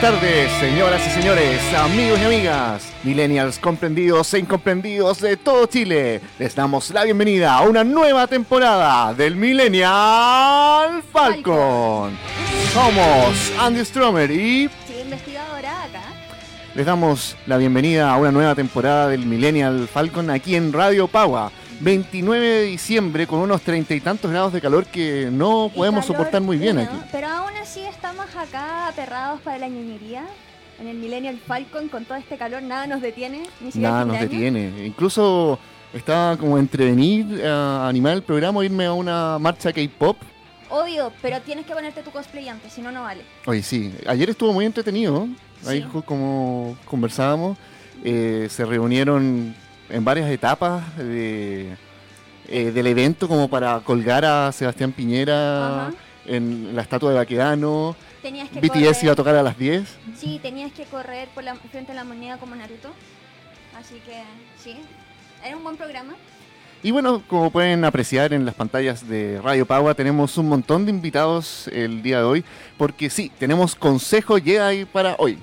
buenas tardes, señoras y señores, amigos y amigas, millennials comprendidos e incomprendidos de todo Chile. Les damos la bienvenida a una nueva temporada del Millennial Falcon. Somos Andy Stromer y investigadora acá. les damos la bienvenida a una nueva temporada del Millennial Falcon aquí en Radio Pagua. 29 de diciembre con unos treinta y tantos grados de calor que no podemos calor soportar muy bien aquí. Pero aún así estamos acá aperrados para la ñoñería. En el Millennial Falcon, con todo este calor, nada nos detiene. Ni siquiera Nada nos año. detiene. Incluso estaba como entre venir a animar el programa irme a una marcha K-pop. Obvio, pero tienes que ponerte tu cosplay antes, si no, no vale. Oye, sí, ayer estuvo muy entretenido. Ahí Sí. ju- como conversábamos, eh, se reunieron en varias etapas de, eh, del evento como para colgar a Sebastián Piñera Ajá. en la estatua de Baquedano. Tenías que BTS correr. iba a tocar a las 10. Sí, tenías que correr por la, frente a la moneda como Naruto. Así que, sí. Era un buen programa. Y bueno, como pueden apreciar en las pantallas de Radio Pagua, tenemos un montón de invitados el día de hoy, porque sí, tenemos Consejo Jedi para hoy.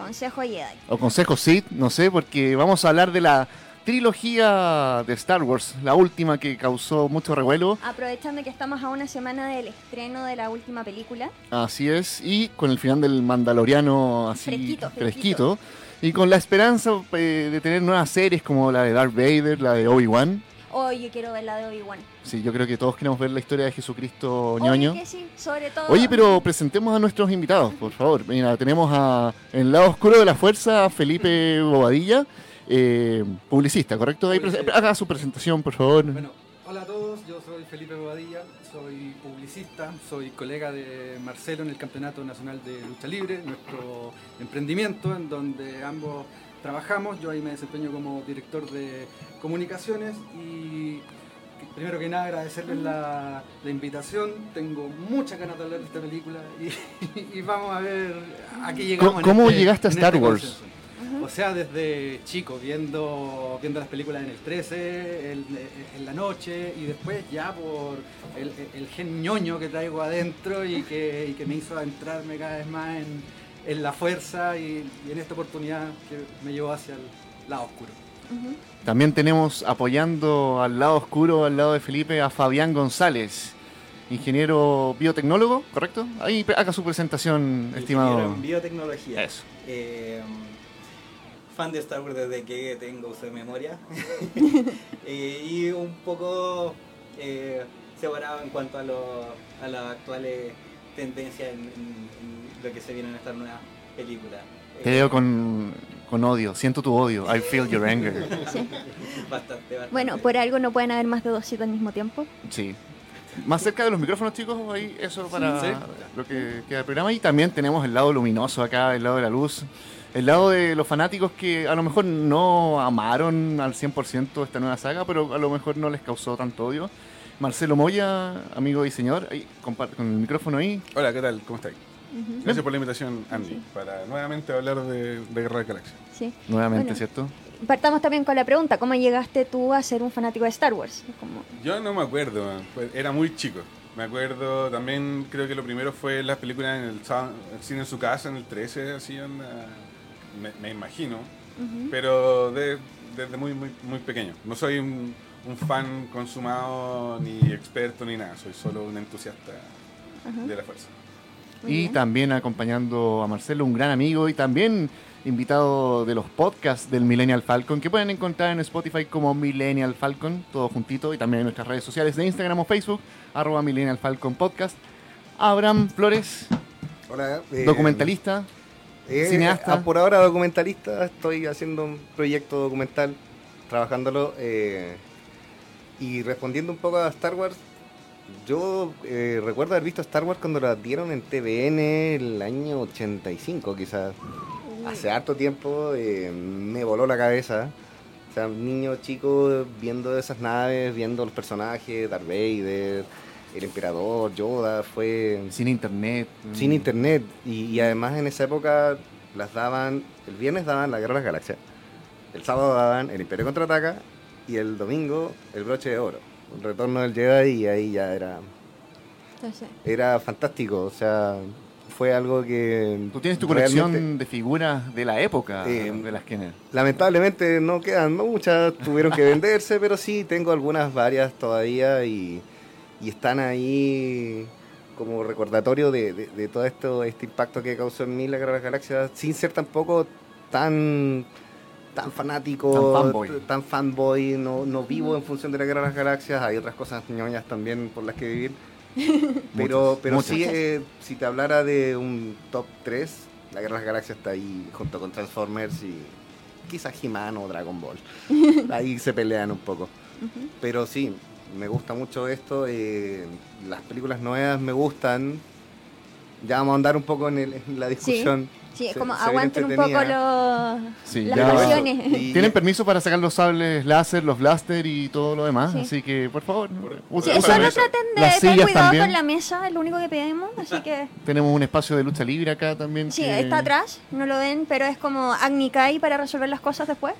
Consejo Jedi. O Consejo Sith, no sé, porque vamos a hablar de la trilogía de Star Wars, la última que causó mucho revuelo. Aprovechando que estamos a una semana del estreno de la última película. Así es, y con el final del Mandaloriano así Fresquito, fresquito. fresquito. Y con la esperanza eh, de tener nuevas series como la de Darth Vader, la de Obi-Wan. Hoy yo quiero ver la de Obi-Wan. Sí, yo creo que todos queremos ver la historia de Jesucristo ñoño. que sí, sobre todo. Oye, pero presentemos a nuestros invitados, por favor. Mira, tenemos a, en el lado oscuro de la fuerza a Felipe Bobadilla, eh, publicista, ¿correcto? Ahí Publicista. haga su presentación, por favor. Bueno, hola a todos, yo soy Felipe Bobadilla, soy publicista, soy colega de Marcelo en el Campeonato Nacional de Lucha Libre, nuestro emprendimiento en donde ambos trabajamos. Yo ahí me desempeño como director de comunicaciones y primero que nada agradecerles la, la invitación. Tengo muchas ganas de hablar de esta película y, y vamos a ver a qué llegamos. ¿Cómo este- llegaste a Star este Wars? O sea, desde chico, viendo, viendo las películas en el 13, el- en la noche, y después ya por el, el gen ñoño que traigo adentro y que, y que me hizo adentrarme cada vez más en, en la fuerza y, y en esta oportunidad que me llevó hacia el lado oscuro. También tenemos apoyando al lado oscuro, al lado de Felipe, a Fabián González, ingeniero biotecnólogo, ¿correcto? Ahí haga su presentación, estimado. Ingeniero en biotecnología. Eso. Eh, fan de Star Wars desde que tengo uso de memoria. Eh, y un poco eh, separado en cuanto a, lo- a las actuales tendencias en, en- en lo que se viene en esta nueva película. Te veo con, con odio, siento tu odio. I feel your anger. Sí. Bastante, bastante. Bueno, por algo no pueden haber más de dos sitios al mismo tiempo. Sí. Más cerca de los micrófonos, chicos, ahí eso para Sí. lo que queda del programa. Y también tenemos el lado luminoso acá, el lado de la luz. El lado de los fanáticos que a lo mejor no amaron al 100% esta nueva saga, pero a lo mejor no les causó tanto odio. Marcelo Moya, amigo y señor, ahí, con el micrófono ahí. Hola, ¿qué tal? ¿Cómo estáis? Ujú. Gracias por la invitación, Andy, Sí. para nuevamente hablar de, de Guerra de Galaxia. Sí. Nuevamente, Bueno. ¿cierto? Partamos también con la pregunta, ¿cómo llegaste tú a ser un fanático de Star Wars? Como- Yo no me acuerdo, pues, era muy chico. Me acuerdo también, creo que lo primero fue las películas en el, el cine en su casa, en el 13, así, onda, me, me imagino. Ujú. Pero de- desde muy, muy, muy pequeño. No soy un, un fan consumado, ni experto, ni nada. Soy solo un entusiasta Ajá. de la fuerza. Muy y bien. también acompañando a Marcelo, un gran amigo y también invitado de los podcasts del Millennial Falcon, que pueden encontrar en Spotify como Millennial Falcon, todo juntito, y también en nuestras redes sociales de Instagram o Facebook, arroba Millennial Falcon Podcast. Abraham Flores, Hola. eh, documentalista. eh, cineasta. por ahora documentalista, estoy haciendo un proyecto documental, trabajándolo eh, y respondiendo un poco a Star Wars. Yo eh, recuerdo haber visto Star Wars cuando la dieron en TVN el año 85 quizás. Hace harto tiempo eh, me voló la cabeza. O sea, niño chico viendo esas naves, viendo los personajes, Darth Vader, el emperador, Yoda, fue Sin internet. sin mm, internet. Y, y además en esa época las daban, el viernes daban la Guerra de las Galaxias, el sábado daban el Imperio Contraataca y el domingo el broche de oro, el retorno del Jedi y ahí ya era, Entonces, era fantástico. O sea, fue algo que... Tú tienes tu colección de figuras de la época Eh, de las Kenner. Lamentablemente no quedan muchas, tuvieron que venderse, pero sí, tengo algunas varias todavía y, y están ahí como recordatorio de, de- de todo esto, este impacto que causó en mí la Guerra de las Galaxias, sin ser tampoco tan tan fanático, Tan fanboy. tan fanboy, no, no vivo en función de la Guerra de las Galaxias, hay otras cosas ñoñas también por las que vivir. Pero, Muchas, pero sí, eh, si te hablara de un top 3, la Guerra de las Galaxias está ahí junto con Transformers y quizás He-Man o Dragon Ball. Ahí se pelean un poco. Pero sí, me gusta mucho esto. eh, las películas nuevas me gustan. Ya vamos a andar un poco en, el- en la discusión. Sí, es Se- como aguanten un poco los, Sí, las ya- pasiones. Y- Tienen permiso para sacar los sables láser, los blaster y todo lo demás, Sí. así que por favor, Sí, usen solo las- traten de las tener sillas cuidado también. con la mesa, es lo único que pedimos, así que... Tenemos un espacio de lucha libre acá también. Sí, que- está atrás, no lo ven, pero es como Agni Kai para resolver las cosas después.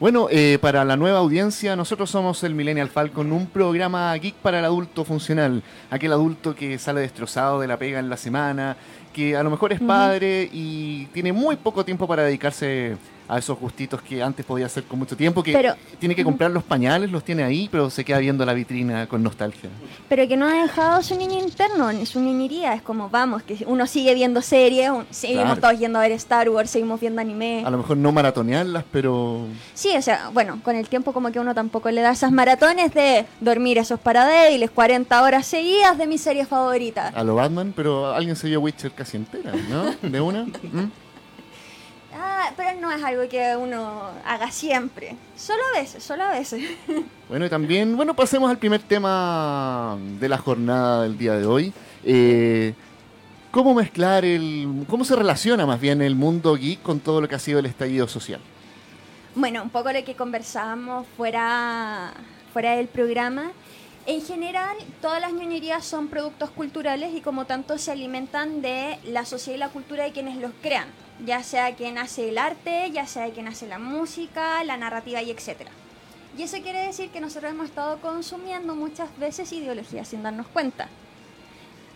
Bueno, eh, para la nueva audiencia, nosotros somos el Millennial Falcon, un programa geek para el adulto funcional. Aquel adulto que sale destrozado de la pega en la semana, que a lo mejor es padre y tiene muy poco tiempo para dedicarse a esos gustitos que antes podía hacer con mucho tiempo, que Pero- tiene que comprar los pañales, los tiene ahí, pero se queda viendo la vitrina con nostalgia. Pero que no ha dejado su niño interno, ni su niñería. Es como, vamos, que uno sigue viendo series, seguimos Claro. todos yendo a ver Star Wars, seguimos viendo anime. A lo mejor no maratonearlas, pero Sí, o sea, bueno, con el tiempo como que uno tampoco le da esas maratones de dormir esos para débiles, 40 horas seguidas de mi serie favorita. a lo Batman, pero alguien se vio Witcher casi entera, ¿no? ¿De una? ¿Mm? Ah, pero no es algo que uno haga siempre. Solo a veces, solo a veces. Bueno, y también, bueno, pasemos al primer tema de la jornada del día de hoy. Eh, ¿Cómo mezclar el... cómo se relaciona más bien el mundo geek con todo lo que ha sido el estallido social? Bueno, un poco lo que conversábamos fuera, fuera del programa. En general, todas las ñoñerías son productos culturales y como tanto se alimentan de la sociedad y la cultura de quienes los crean, ya sea quien hace el arte, ya sea quien hace la música, la narrativa y etcétera. Y eso quiere decir que nosotros hemos estado consumiendo muchas veces ideologías sin darnos cuenta.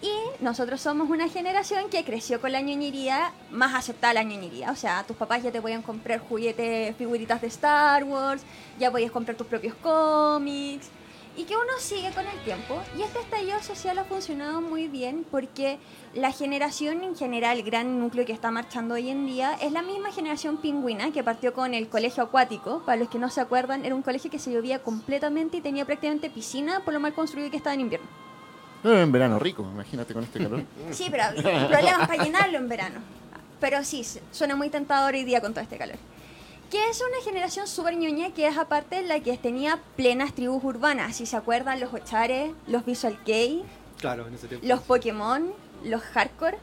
Y nosotros somos una generación que creció con la ñoñería, más aceptada la ñoñería. O sea, tus papás ya te podían comprar juguetes, figuritas de Star Wars, ya podías comprar tus propios cómics. Y que uno sigue con el tiempo. Y este estallido social ha funcionado muy bien porque la generación en general, el gran núcleo que está marchando hoy en día, es la misma generación pingüina que partió con el colegio acuático. Para los que no se acuerdan, era un colegio que se llovía completamente y tenía prácticamente piscina por lo mal construido que estaba en invierno. Pero en verano rico, imagínate con este calor. Sí, pero problemas para llenarlo en verano. Pero sí, suena muy tentador hoy día con todo este calor. Que es una generación súper ñoña que es aparte la que tenía plenas tribus urbanas. Si se acuerdan, los Ochares, los Visual Kei, Claro, en ese tiempo. los Pokémon, los Hardcore.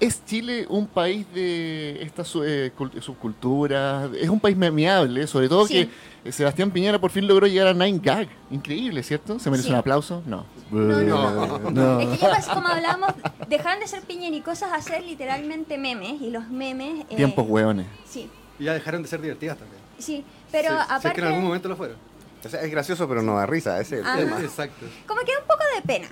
¿Es Chile un país de estas eh, cul- subculturas? Es un país memeable, sobre todo Sí. que Sebastián Piñera por fin logró llegar a Nine Gag. Increíble, ¿cierto? ¿Se merece Sí. un aplauso? No. No, no, no. no. Es que ya como hablábamos, dejaron de ser piñericosas a ser literalmente memes. Y los memes... eh, Tiempos hueones. Sí, Y ya dejaron de ser divertidas también. sí. Pero Sí, si aparte... es que en algún momento lo fueron. O sea, es gracioso, pero no da risa, ese es el Ajá. tema. Exacto. Como que da un poco de pena.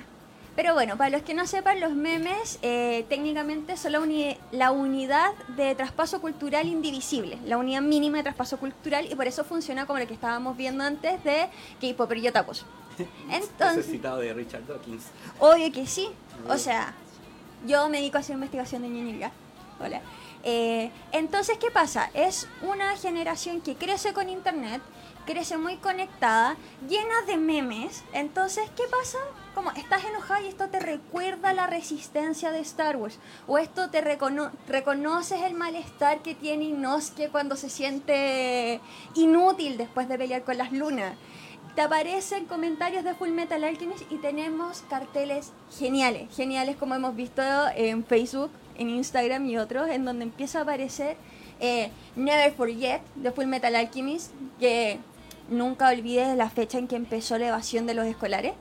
Pero bueno, para los que no sepan, los memes eh, técnicamente son la, uni- la unidad de traspaso cultural indivisible, la unidad mínima de traspaso cultural y por eso funciona como lo que estábamos viendo antes de K-Pop y Otakus. Entonces, Necesitado de Richard Dawkins. obvio que sí. O sea, yo me dedico a hacer investigación de ñoñería. Hola. Eh, entonces, ¿qué pasa? Es una generación que crece con internet, crece muy conectada, llena de memes. Entonces, ¿qué pasa? Como estás enojada y esto te recuerda la resistencia de Star Wars. O esto te recono- reconoces el malestar que tiene Inosuke cuando se siente inútil después de pelear con las lunas te aparecen comentarios de Full Metal Alchemist y tenemos carteles geniales, geniales como hemos visto en Facebook, en Instagram y otros, en donde empieza a aparecer eh, Never Forget de Full Metal Alchemist, que nunca olvides la fecha en que empezó la evasión de los escolares.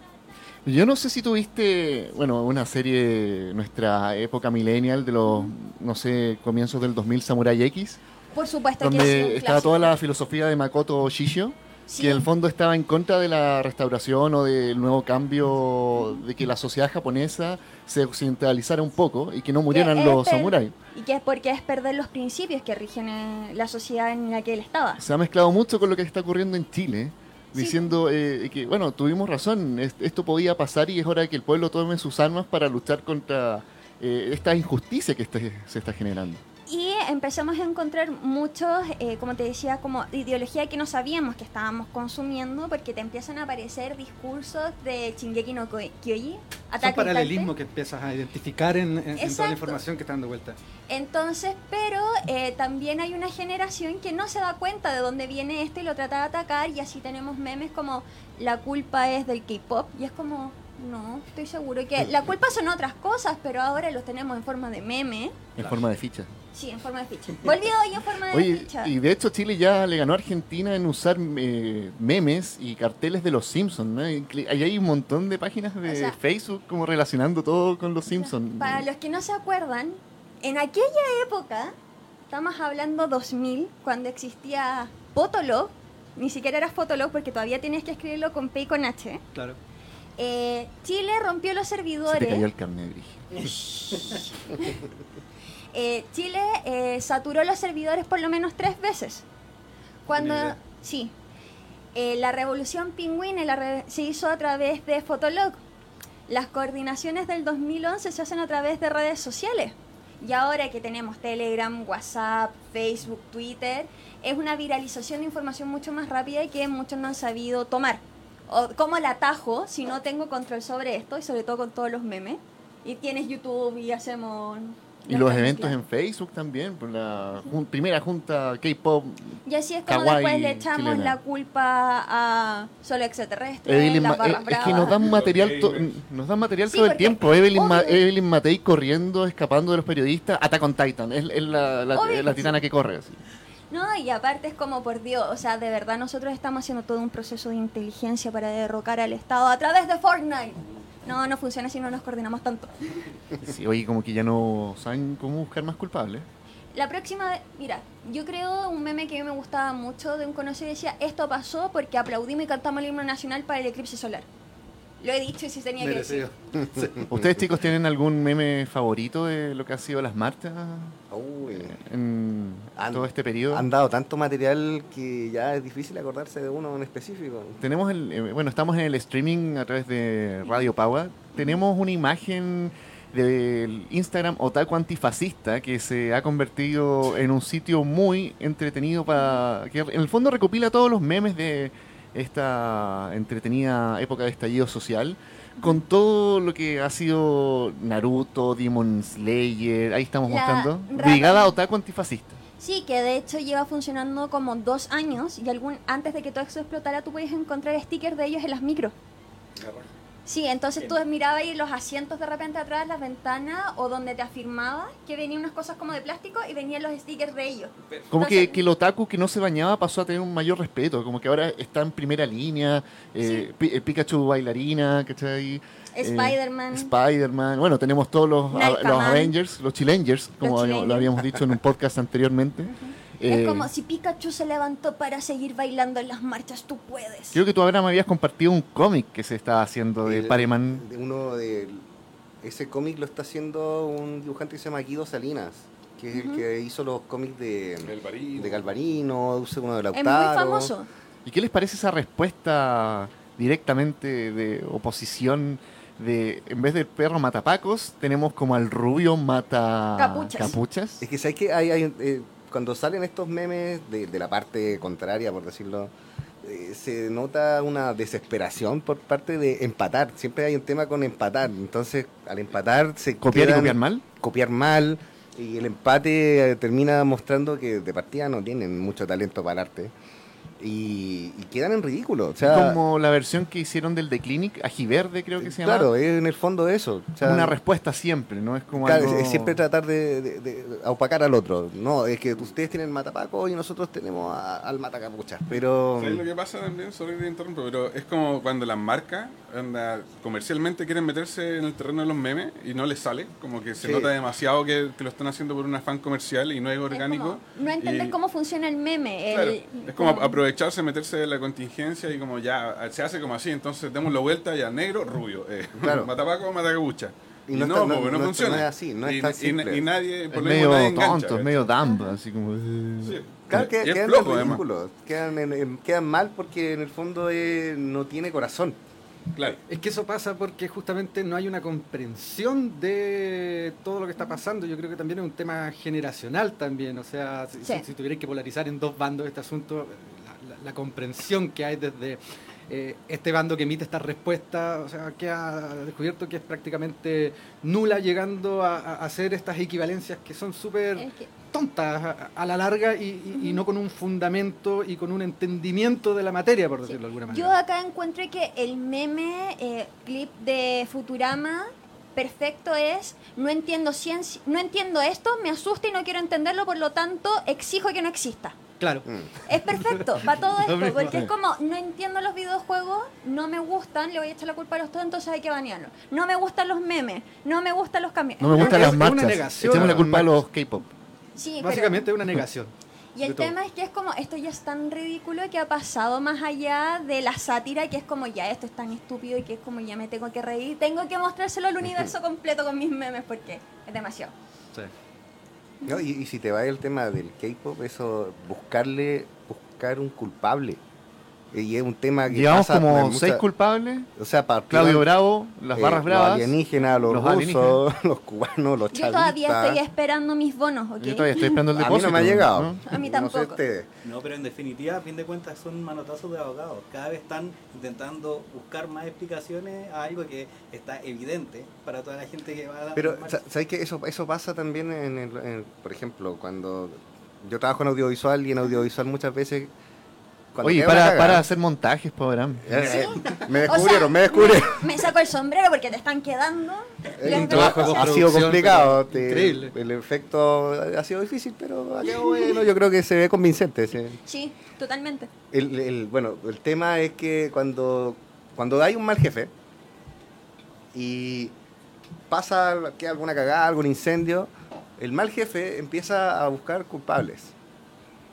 Yo no sé si tuviste, bueno, una serie, nuestra época millennial de los, no sé, comienzos del 2000, Samurai X, Por supuesto que donde sí, un estaba toda la filosofía de Makoto Shishio. Sí. que en el fondo estaba en contra de la restauración o del nuevo cambio, de que la sociedad japonesa se occidentalizara un poco y que no murieran los samuráis. Y que es porque es perder los principios que rigen eh, la sociedad en la que él estaba. Se ha mezclado mucho con lo que está ocurriendo en Chile, Sí. diciendo eh, que, bueno, tuvimos razón, es- esto podía pasar y es hora de que el pueblo tome sus armas para luchar contra eh, esta injusticia que este- se está generando. Y empezamos a encontrar muchos, eh, como te decía, como ideología que no sabíamos que estábamos consumiendo, porque te empiezan a aparecer discursos de Shingeki no Kyoji, on paralelismos Titan. que empiezas a identificar en, en- en toda la información que está dando vuelta. Entonces, pero eh, también hay una generación que no se da cuenta de dónde viene esto y lo trata de atacar, y así tenemos memes como la culpa es del K-pop, y es como, no, estoy seguro que la culpa son otras cosas, pero ahora los tenemos en forma de meme. En forma de ficha. Sí, en forma de ficha. Volvió hoy en forma de Oye, ficha. y de hecho Chile ya le ganó a Argentina en usar eh, memes y carteles de los Simpsons, ¿no? Hay un montón de páginas de O sea, Facebook como relacionando todo con los Simpsons. Para los que no se acuerdan, en aquella época, estamos hablando 2000, cuando existía Fotolog, ni siquiera era Fotolog porque todavía tienes que escribirlo con P y con H. Claro. eh, Chile rompió los Se te cayó servidores. el carnet. eh, Chile eh, saturó los servidores por lo menos tres veces. Cuando, Mira. sí, eh, la revolución pingüina la re- se hizo a través de Fotolog. Las coordinaciones del 2011 se hacen a través de redes sociales. Y ahora que tenemos Telegram, WhatsApp, Facebook, Twitter, es una viralización de información mucho más rápida y que muchos no han sabido tomar. O, ¿Cómo la atajo si no tengo control sobre esto? Y sobre todo con todos los memes. Y tienes YouTube y hacemos... Y los eventos en Facebook también, por la jun- primera junta K-pop. Y así es como después le echamos chilena. la culpa a solo Evelyn las barras eh, es que nos dan material, nos dan material Sí, todo el tiempo. Evelyn, Ma-. Evelyn Matei corriendo, escapando de los periodistas, Attack on Titan. Es, es la, la- la que titana que corre. así. No, y aparte es como por Dios, o sea, de verdad nosotros estamos haciendo todo un proceso de inteligencia para derrocar al Estado a través de Fortnite. No, no funciona si no nos coordinamos tanto. Sí, oye, como que ya no saben cómo buscar más culpables. La próxima, mira, yo creo un meme que me gustaba mucho de un conocido decía, esto pasó porque aplaudimos y cantamos el himno nacional para el eclipse solar. Lo he dicho y si tenía que decir. Merecido. ¿Ustedes chicos tienen algún meme favorito de lo que ha sido las marchas Uy, en Han- todo este periodo? han dado tanto material que ya es difícil acordarse de uno en específico. Tenemos el, eh, bueno, estamos en el streaming a través de Radio Paua. Tenemos una imagen del Instagram Otaku Antifascista que se ha convertido en un sitio muy entretenido para que en el fondo recopila todos los memes de esta entretenida época de estallido social con todo lo que ha sido Naruto, Demon Slayer, ahí estamos La mostrando. Brigada Otaku Antifascista. Sí, que de hecho lleva funcionando como dos años y algún antes de que todo esto explotara tú podías encontrar stickers de ellos en las micros. Sí, entonces tú mirabas ahí los asientos de repente atrás, las ventanas o donde te afirmaba que venían unas cosas como de plástico y venían los stickers de ellos. Como Entonces- que, que el otaku que no se bañaba pasó a tener un mayor respeto, como que ahora está en primera línea, eh, el Pikachu bailarina, ¿cachai? Eh, Spider-Man. Spider-Man, bueno, tenemos todos los, a- los Avengers, los Chillengers, como Los habíamos- lo habíamos dicho en un podcast anteriormente. Eh, es como si Pikachu se levantó para seguir bailando en las marchas, tú puedes. Creo que tú ahora me habías compartido un cómic que se estaba haciendo de El- Pareman. de Uno de ese cómic lo está haciendo un dibujante que se llama Guido Salinas, que es el que hizo los cómics de, Galvarino. de Galvarino, uno de es Lautaro. muy famoso. ¿Y qué les parece esa respuesta directamente de oposición? De, en vez del perro matapacos, tenemos como al rubio mata Capuchas. capuchas. Es que sabes que hay, hay, eh, cuando salen estos memes de, de la parte contraria, por decirlo, eh, se nota una desesperación por parte de empatar. Siempre hay un tema con empatar. Entonces, al empatar se ¿Copiar y copiar mal? copiar mal y el empate eh, termina mostrando que de partida no tienen mucho talento para el arte y, y quedan en ridículo. O sea, como la versión que hicieron del The Clinic, Ajiverde creo que se llama. claro, es en el fondo eso. O sea, una respuesta siempre, ¿no? Es como claro, algo... es siempre tratar de, de- de opacar al otro. No, es que ustedes tienen matapaco y nosotros tenemos a- al matacapuchas. Pero ¿Sabes lo que pasa también? Sorry pero es como cuando las marcas anda, comercialmente quieren meterse en el terreno de los memes y no les sale. Como que se Sí. nota demasiado que, que lo están haciendo por un afán comercial y no es Es orgánico. como no entender y- cómo funciona el meme. Claro, el- es como aprovechar aprovecharse, meterse de la contingencia y como ya se hace como así, entonces demos la vuelta ya negro, rubio, eh, Claro. matapaco, matacabucha. Y Y no no, está- no, no- no, no- funciona. no es así, no es y, tan y- simple. y nadie, por Es lo mismo, medio nadie engancha, tonto, es ¿cachai? medio dumb, así como... eh. Sí. Claro, que, Y quedan flojo, quedan mal porque en el fondo eh, no tiene corazón. Claro. Es que eso pasa porque justamente no hay una comprensión de todo lo que está pasando. Yo creo que también es un tema generacional también. O sea, si, Sí. si, si tuvierais que polarizar en dos bandos este asunto, la, la- la comprensión que hay desde eh, este bando que emite esta respuesta, o sea, queda descubierto que es prácticamente nula llegando a, a hacer estas equivalencias que son súper Es que- tontas a, la larga y, y- y no con un fundamento y con un entendimiento de la materia, por decirlo de alguna manera. Yo acá encuentro que el meme eh, clip de Futurama perfecto es no entiendo ciencia, no entiendo esto, me asusta y no quiero entenderlo, por lo tanto exijo que no exista. Claro. Es perfecto para todo esto, porque es como, no entiendo los videojuegos, no me gustan, le voy a echar la culpa a los tontos, entonces hay que banearlos. No me gustan los memes, no me gustan los cambios. No me gustan Es las marchas. Echemos la culpa a los K-pop. Sí, pero- Básicamente es una negación. Y el todo. tema es que es como, esto ya es tan ridículo que ha pasado más allá de la sátira, que es como, ya esto es tan estúpido y que es como, ya me tengo que reír, tengo que mostrárselo al universo completo con mis memes porque es demasiado. Sí. ¿no? Y, y si te va el tema del K-pop, eso, buscarle, buscar un culpable. Y es un tema que Llevamos pasa como muchas- seis culpables. O sea, partió- Claudio Bravo, las eh, barras bravas. Los alienígenas, los, los rusos, alienígenas. los cubanos, los Yo todavía chavistas. estoy esperando mis bonos, ¿ok? Yo todavía estoy esperando el A mí depósito. no me ha llegado. ¿no? A mí No sé tampoco. ustedes. No, pero en definitiva, a fin de cuentas, son manotazos de abogados. Cada vez están intentando buscar más explicaciones a algo que está evidente para toda la gente que va a dar Pero, sa- ¿sabes qué? Eso, eso pasa también, en el, en- por ejemplo, cuando yo trabajo en audiovisual y en audiovisual muchas veces... cuando Oye, para, para hacer montajes, Abraham. Eh, eh, me O descubrieron, sea, me descubrieron. Me saco el sombrero porque te están quedando. Brazos. ha sido complicado. te- increíble. El efecto ha sido difícil, pero ha quedado bueno. Yo creo que se ve convincente. sí. Sí, totalmente. El, el- bueno, el tema es que cuando, cuando hay un mal jefe y pasa que alguna cagada, algún incendio, el mal jefe empieza a buscar culpables.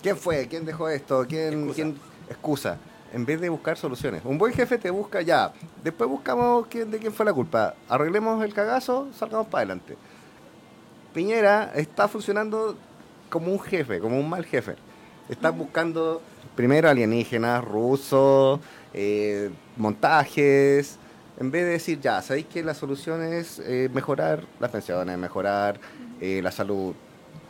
¿Quién fue? ¿Quién dejó esto? ¿Quién quién excusa? En vez de buscar soluciones. Un buen jefe te busca ya. Después buscamos quién, de quién fue la culpa. Arreglemos el cagazo, salgamos para adelante. Piñera está funcionando como un jefe, como un mal jefe. Está buscando primero alienígenas, rusos, eh, montajes, en vez de decir, ya, ¿sabéis que la solución es eh, mejorar las pensiones, mejorar eh, la salud?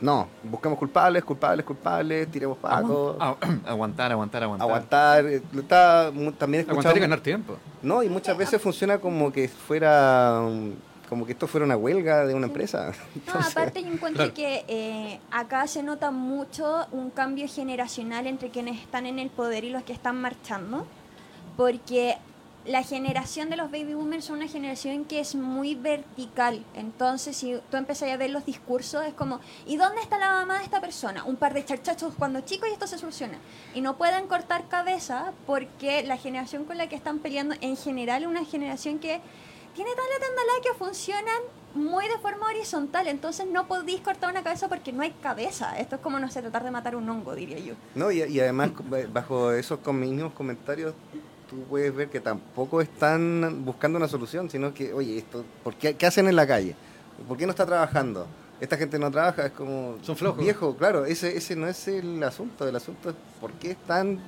No, buscamos culpables, culpables, culpables, tiremos pacos, Agu- aguantar, aguantar, aguantar. aguantar. eh, Está, también Aguantar y ganar tiempo. No, y muchas veces funciona como que fuera, um, como que esto fuera una huelga de una empresa. No, Entonces, aparte yo encuentro claro. que eh, acá se nota mucho un cambio generacional entre quienes están en el poder y los que están marchando, porque la generación de los baby boomers es una generación que es muy vertical. Entonces, si tú empezás a ver los discursos, es como, ¿y dónde está la mamá de esta persona? Un par de charchachos cuando chicos y esto se soluciona. Y no pueden cortar cabeza porque la generación con la que están peleando en general es una generación que tiene tal la que funcionan muy de forma horizontal, entonces no podéis cortar una cabeza porque no hay cabeza. Esto es como, no sé, tratar de matar un hongo, diría yo. No, y, y además, bajo esos mismos comentarios, tú puedes ver que tampoco están buscando una solución, sino que, oye, esto, ¿por qué, qué hacen en la calle? ¿Por qué no está trabajando? Esta gente no trabaja, es como... Son flojos. Viejo, claro, ese, ese no es el asunto. El asunto es por qué están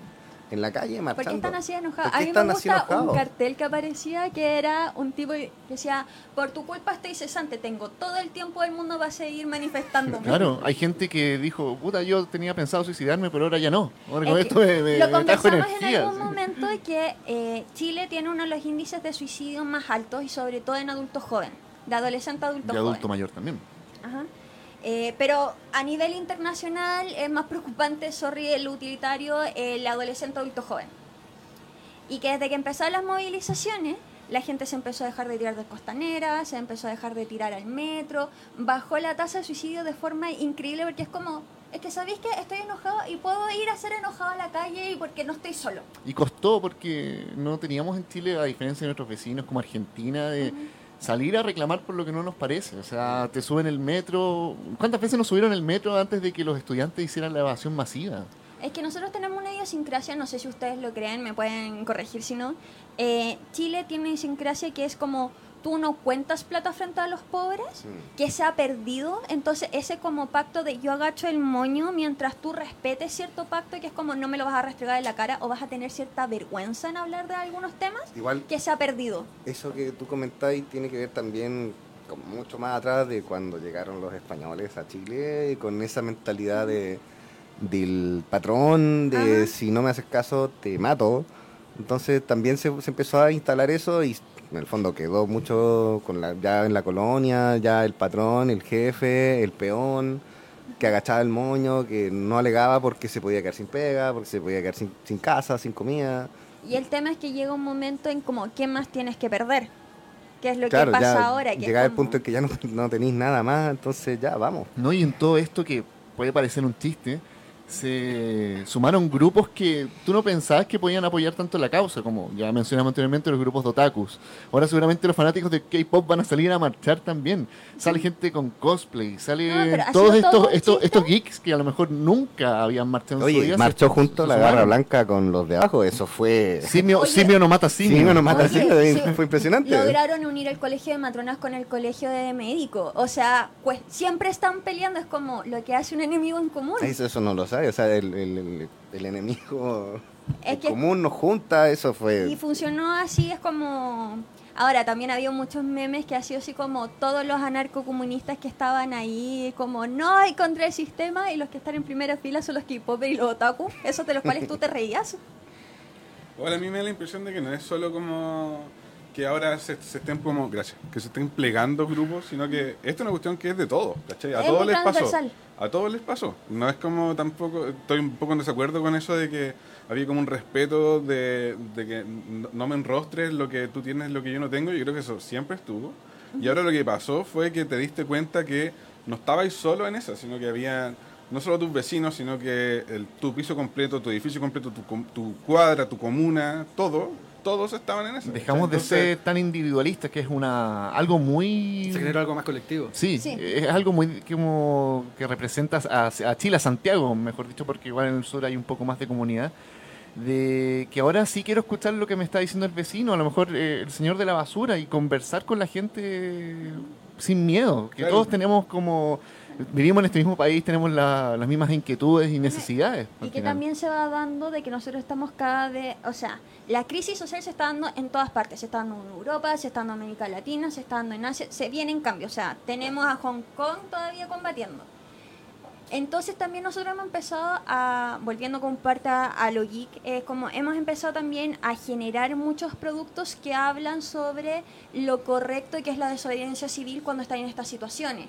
en la calle marchando. ¿Por qué están así enojados? ¿Por A mí me gusta un cartel que aparecía que era un tipo que decía, por tu culpa estoy cesante, tengo todo el tiempo del mundo para seguir manifestándome. Claro, hay gente que dijo, puta, yo tenía pensado suicidarme, pero ahora ya no. Ahora Es con esto me, me- lo me conversamos en energía. algún sí. momento que eh, Chile tiene uno de los índices de suicidio más altos y sobre todo en adultos jóvenes, de adolescente a adulto Y joven. adulto mayor también. Ajá. Eh, pero a nivel internacional es más preocupante, sorry, el utilitario, el adolescente adulto joven. Y que desde que empezaron las movilizaciones, la gente se empezó a dejar de tirar de costanera, se empezó a dejar de tirar al metro, bajó la tasa de suicidio de forma increíble porque es como, es que sabéis que estoy enojado y puedo ir a ser enojado a la calle y porque no estoy solo. Y costó porque no teníamos en Chile, a diferencia de nuestros vecinos como Argentina, de salir a reclamar por lo que no nos parece. O sea, te suben el metro. ¿Cuántas veces nos subieron el metro antes de que los estudiantes hicieran la evasión masiva? Es que nosotros tenemos una idiosincrasia, no sé si ustedes lo creen, me pueden corregir si no. Eh, Chile tiene una idiosincrasia que es como tú no cuentas plata frente a los pobres, que se ha perdido. Entonces, ese como pacto de yo agacho el moño mientras tú respetes cierto pacto, que es como no me lo vas a restregar en la cara o vas a tener cierta vergüenza en hablar de algunos temas, Igual que se ha perdido. eso que tú comentáis tiene que ver también con mucho más atrás de cuando llegaron los españoles a Chile con esa mentalidad de del patrón de Ajá. si no me haces caso te mato entonces también se, se empezó a instalar eso y en el fondo quedó mucho con la, ya en la colonia ya el patrón el jefe el peón que agachaba el moño que no alegaba porque se podía quedar sin pega porque se podía quedar sin, sin casa sin comida Y el tema es que llega un momento en como, ¿qué más tienes que perder? Que es lo claro, que pasa ya ahora. Que es llegaba el punto en que ya no, no tenéis nada más, entonces ya vamos. ¿no? Y en todo esto que puede parecer un chiste, se sumaron grupos que tú no pensabas que podían apoyar tanto la causa, como ya mencionamos anteriormente los grupos de otakus. Ahora seguramente los fanáticos de K-pop van a salir a marchar también. Sale gente con cosplay, sale No, todos todo estos, estos, estos geeks que a lo mejor nunca habían marchado en su vida. marchó se- junto se la garra blanca con los de abajo, eso fue... Simio, Oye, simio no mata simio. Sí, no mata Oye, así, sí, fue impresionante. Lograron unir el colegio de matronas con el colegio de médicos. O sea, pues siempre están peleando. Es como lo que hace un enemigo en común. Eso, eso no lo sabe, o sea, el, el- el- el enemigo Es en que- común nos junta, eso Y fue... funcionó así, es como... Ahora, también había muchos memes que ha sido así como todos los anarcocomunistas que estaban ahí, como no, y contra el sistema, y los que están en primera fila son los K-pop y los otaku, esos de los cuales tú te reías. Ahora a mí me da la impresión de que no es solo como que ahora se, se estén como, gracias, que se estén plegando grupos, sino que esto es una cuestión que es de todos, ¿cachai? A Es todos les pasó. A todos les pasó. No es como tampoco, estoy un poco en desacuerdo con eso de que había como un respeto de, de que no, me enrostres lo que tú tienes, lo que yo no tengo. Yo creo que eso siempre estuvo. Y ahora lo que pasó fue que te diste cuenta que no estabais solo en esa, sino que había no solo tus vecinos, sino que el, tu piso completo, tu edificio completo, tu, tu cuadra, tu comuna, todo, todos estaban en eso. Dejamos de Entonces, ser tan individualistas, que es una algo muy... Se generó algo más colectivo. Sí, Sí. es algo muy como que representa a, a Chile, a Santiago, mejor dicho, porque igual en el sur hay un poco más de comunidad. De que ahora sí quiero escuchar lo que me está diciendo el vecino, a lo mejor eh, el señor de la basura, y conversar con la gente sin miedo. Que Claro. todos tenemos como. Vivimos en este mismo país, tenemos la- las mismas inquietudes y necesidades. Y que final. también se va dando de que nosotros estamos cada vez, o sea, la crisis social se está dando en todas partes, se está dando en Europa, se está dando en América Latina, se está dando en Asia, se vienen cambios, o sea, tenemos a Hong Kong todavía combatiendo. Entonces también nosotros hemos empezado a, volviendo con parte a, a lo geek, eh, como hemos empezado también a generar muchos productos que hablan sobre lo correcto y que es la desobediencia civil cuando están en estas situaciones.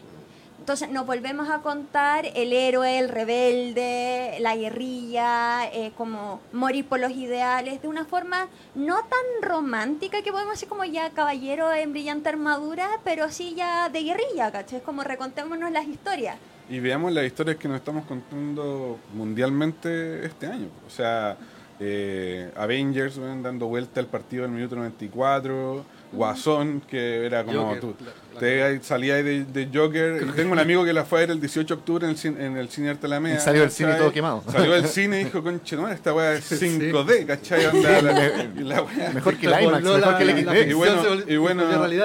Entonces nos volvemos a contar el héroe, el rebelde, la guerrilla, eh, como morir por los ideales, de una forma no tan romántica que podemos decir como ya caballero en brillante armadura, pero sí ya de guerrilla, ¿cachai? Es como recontémonos las historias. Y veamos las historias que nos estamos contando mundialmente este año. O sea, eh, Avengers ven, dando vuelta al partido del minuto 94, Guasón, que era como Joker, tú. la- la- Te salía ahí de, de Joker. Y tengo un amigo que la fue a ver el 18 de octubre en el cine, en el cine Arte Alameda, Y salió del cine todo quemado. Salió del cine y dijo, conche, no, esta weá es Sí. 5D, ¿cachai? Onda, la- la Mejor que el IMAX, mejor la- que el y bueno, y bueno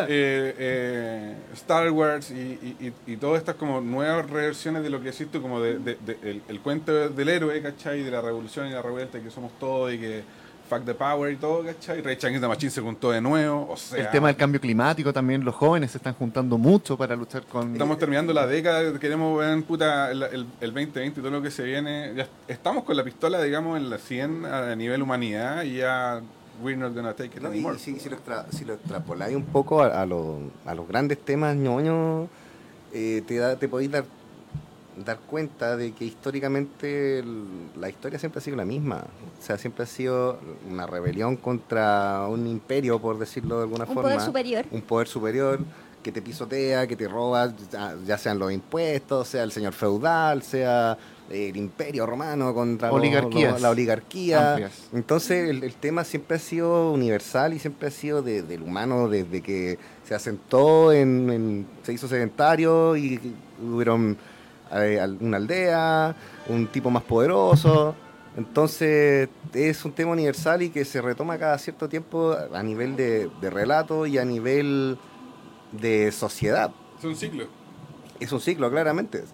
eh, eh, Star Wars y, y, y, y todas estas como nuevas reversiones de lo que existe como de, de- de- el, el cuento del héroe, ¿cachai? De la revolución y la revuelta, y que somos todos y que fuck the power y todo, ¿cachai? Rey Against the Machine se juntó de nuevo, o sea... el tema del cambio climático también, los jóvenes se están juntando mucho para luchar con... Estamos terminando la década, queremos ver puta, el, el, el 2020 y todo lo que se viene. Ya estamos con la pistola, digamos, en la 100 a nivel humanidad y ya we're not gonna take it No, y anymore. si, si lo, extra- si lo extrapoláis un poco a, a lo- a los grandes temas ñoños, eh, te, da, te podéis dar, dar cuenta de que históricamente el- la historia siempre ha sido la misma. O sea, siempre ha sido una rebelión contra un imperio, por decirlo de alguna Un forma. poder superior. Un poder superior que te pisotea, que te roba, ya, sean los impuestos, sea el señor feudal, sea el imperio romano contra los- Oligarquías. los- la oligarquía. Amplias. Entonces el, el tema siempre ha sido universal y siempre ha sido de- del humano desde que se asentó, en, en- se hizo sedentario y hubieron una aldea, un tipo más poderoso. Entonces es un tema universal y que se retoma cada cierto tiempo a nivel de, de relato y a nivel de sociedad. Es un ciclo. Es un ciclo, claramente.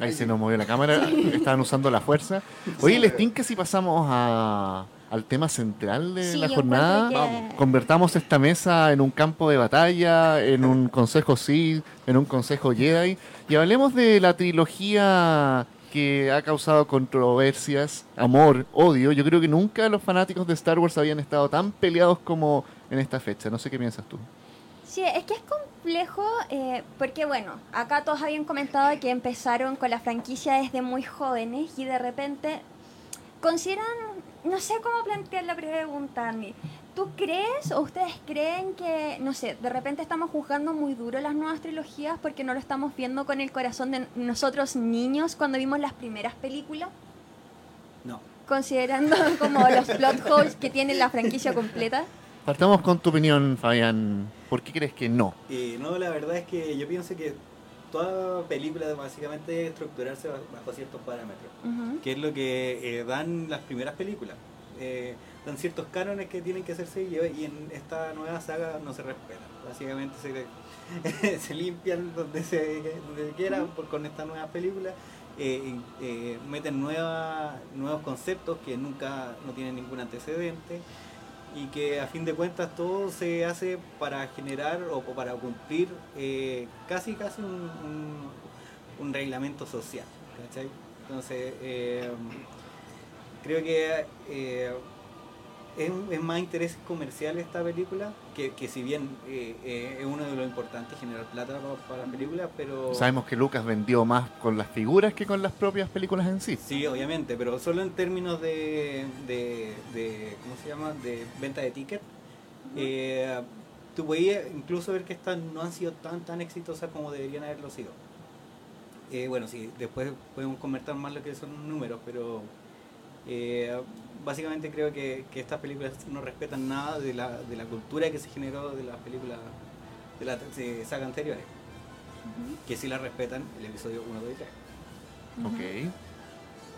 Ahí se nos movió la cámara, estaban usando la fuerza. Oye, les tinca si pasamos a, al tema central de Sí, la jornada. que- Convertamos esta mesa en un campo de batalla, en un consejo Sith, en un consejo Jedi. Y hablemos de la trilogía que ha causado controversias, amor, odio. Yo creo que nunca los fanáticos de Star Wars habían estado tan peleados como en esta fecha. No sé qué piensas tú. Sí, es que es complejo eh, porque, bueno, acá todos habían comentado que empezaron con la franquicia desde muy jóvenes y de repente consideran, no sé cómo plantear la pregunta, Andy. ¿Tú crees o ustedes creen que, no sé, de repente estamos juzgando muy duro las nuevas trilogías porque no lo estamos viendo con el corazón de nosotros niños cuando vimos las primeras películas? No. Considerando como los plot holes que tiene la franquicia completa. Partamos con tu opinión, Fabián. ¿Por qué crees que no? Eh, no, la verdad es que yo pienso que toda película básicamente debe estructurarse bajo, bajo ciertos parámetros, que es lo que eh, dan las primeras películas. Eh, dan ciertos cánones que tienen que hacerse y, y en esta nueva saga no se respetan. Básicamente se, se limpian donde se donde quieran por, con esta nueva película. eh, y, eh, meten nueva- nuevos conceptos que nunca no tienen ningún antecedente y que a fin de cuentas todo se hace para generar o para cumplir eh, casi casi un, reglamento social ¿cachai? entonces eh, creo que eh, es, es más interés comercial esta película que, que si bien eh, eh, es uno de los importantes generar plata pa- para, las películas pero Sabemos que Lucas vendió más con las figuras que con las propias películas en sí. Sí, obviamente, pero solo en términos de, de, de- ¿cómo se llama? De venta de tickets. Eh, tú podías incluso ver que estas no han sido tan tan exitosas como deberían haberlo sido. Eh, bueno, sí, después podemos comentar más lo que son números, pero eh, básicamente creo que, que estas películas no respetan nada de la, de la cultura que se generó de las películas de la de saga anteriores, que sí la respetan el episodio 1, 2 y 3. Ok.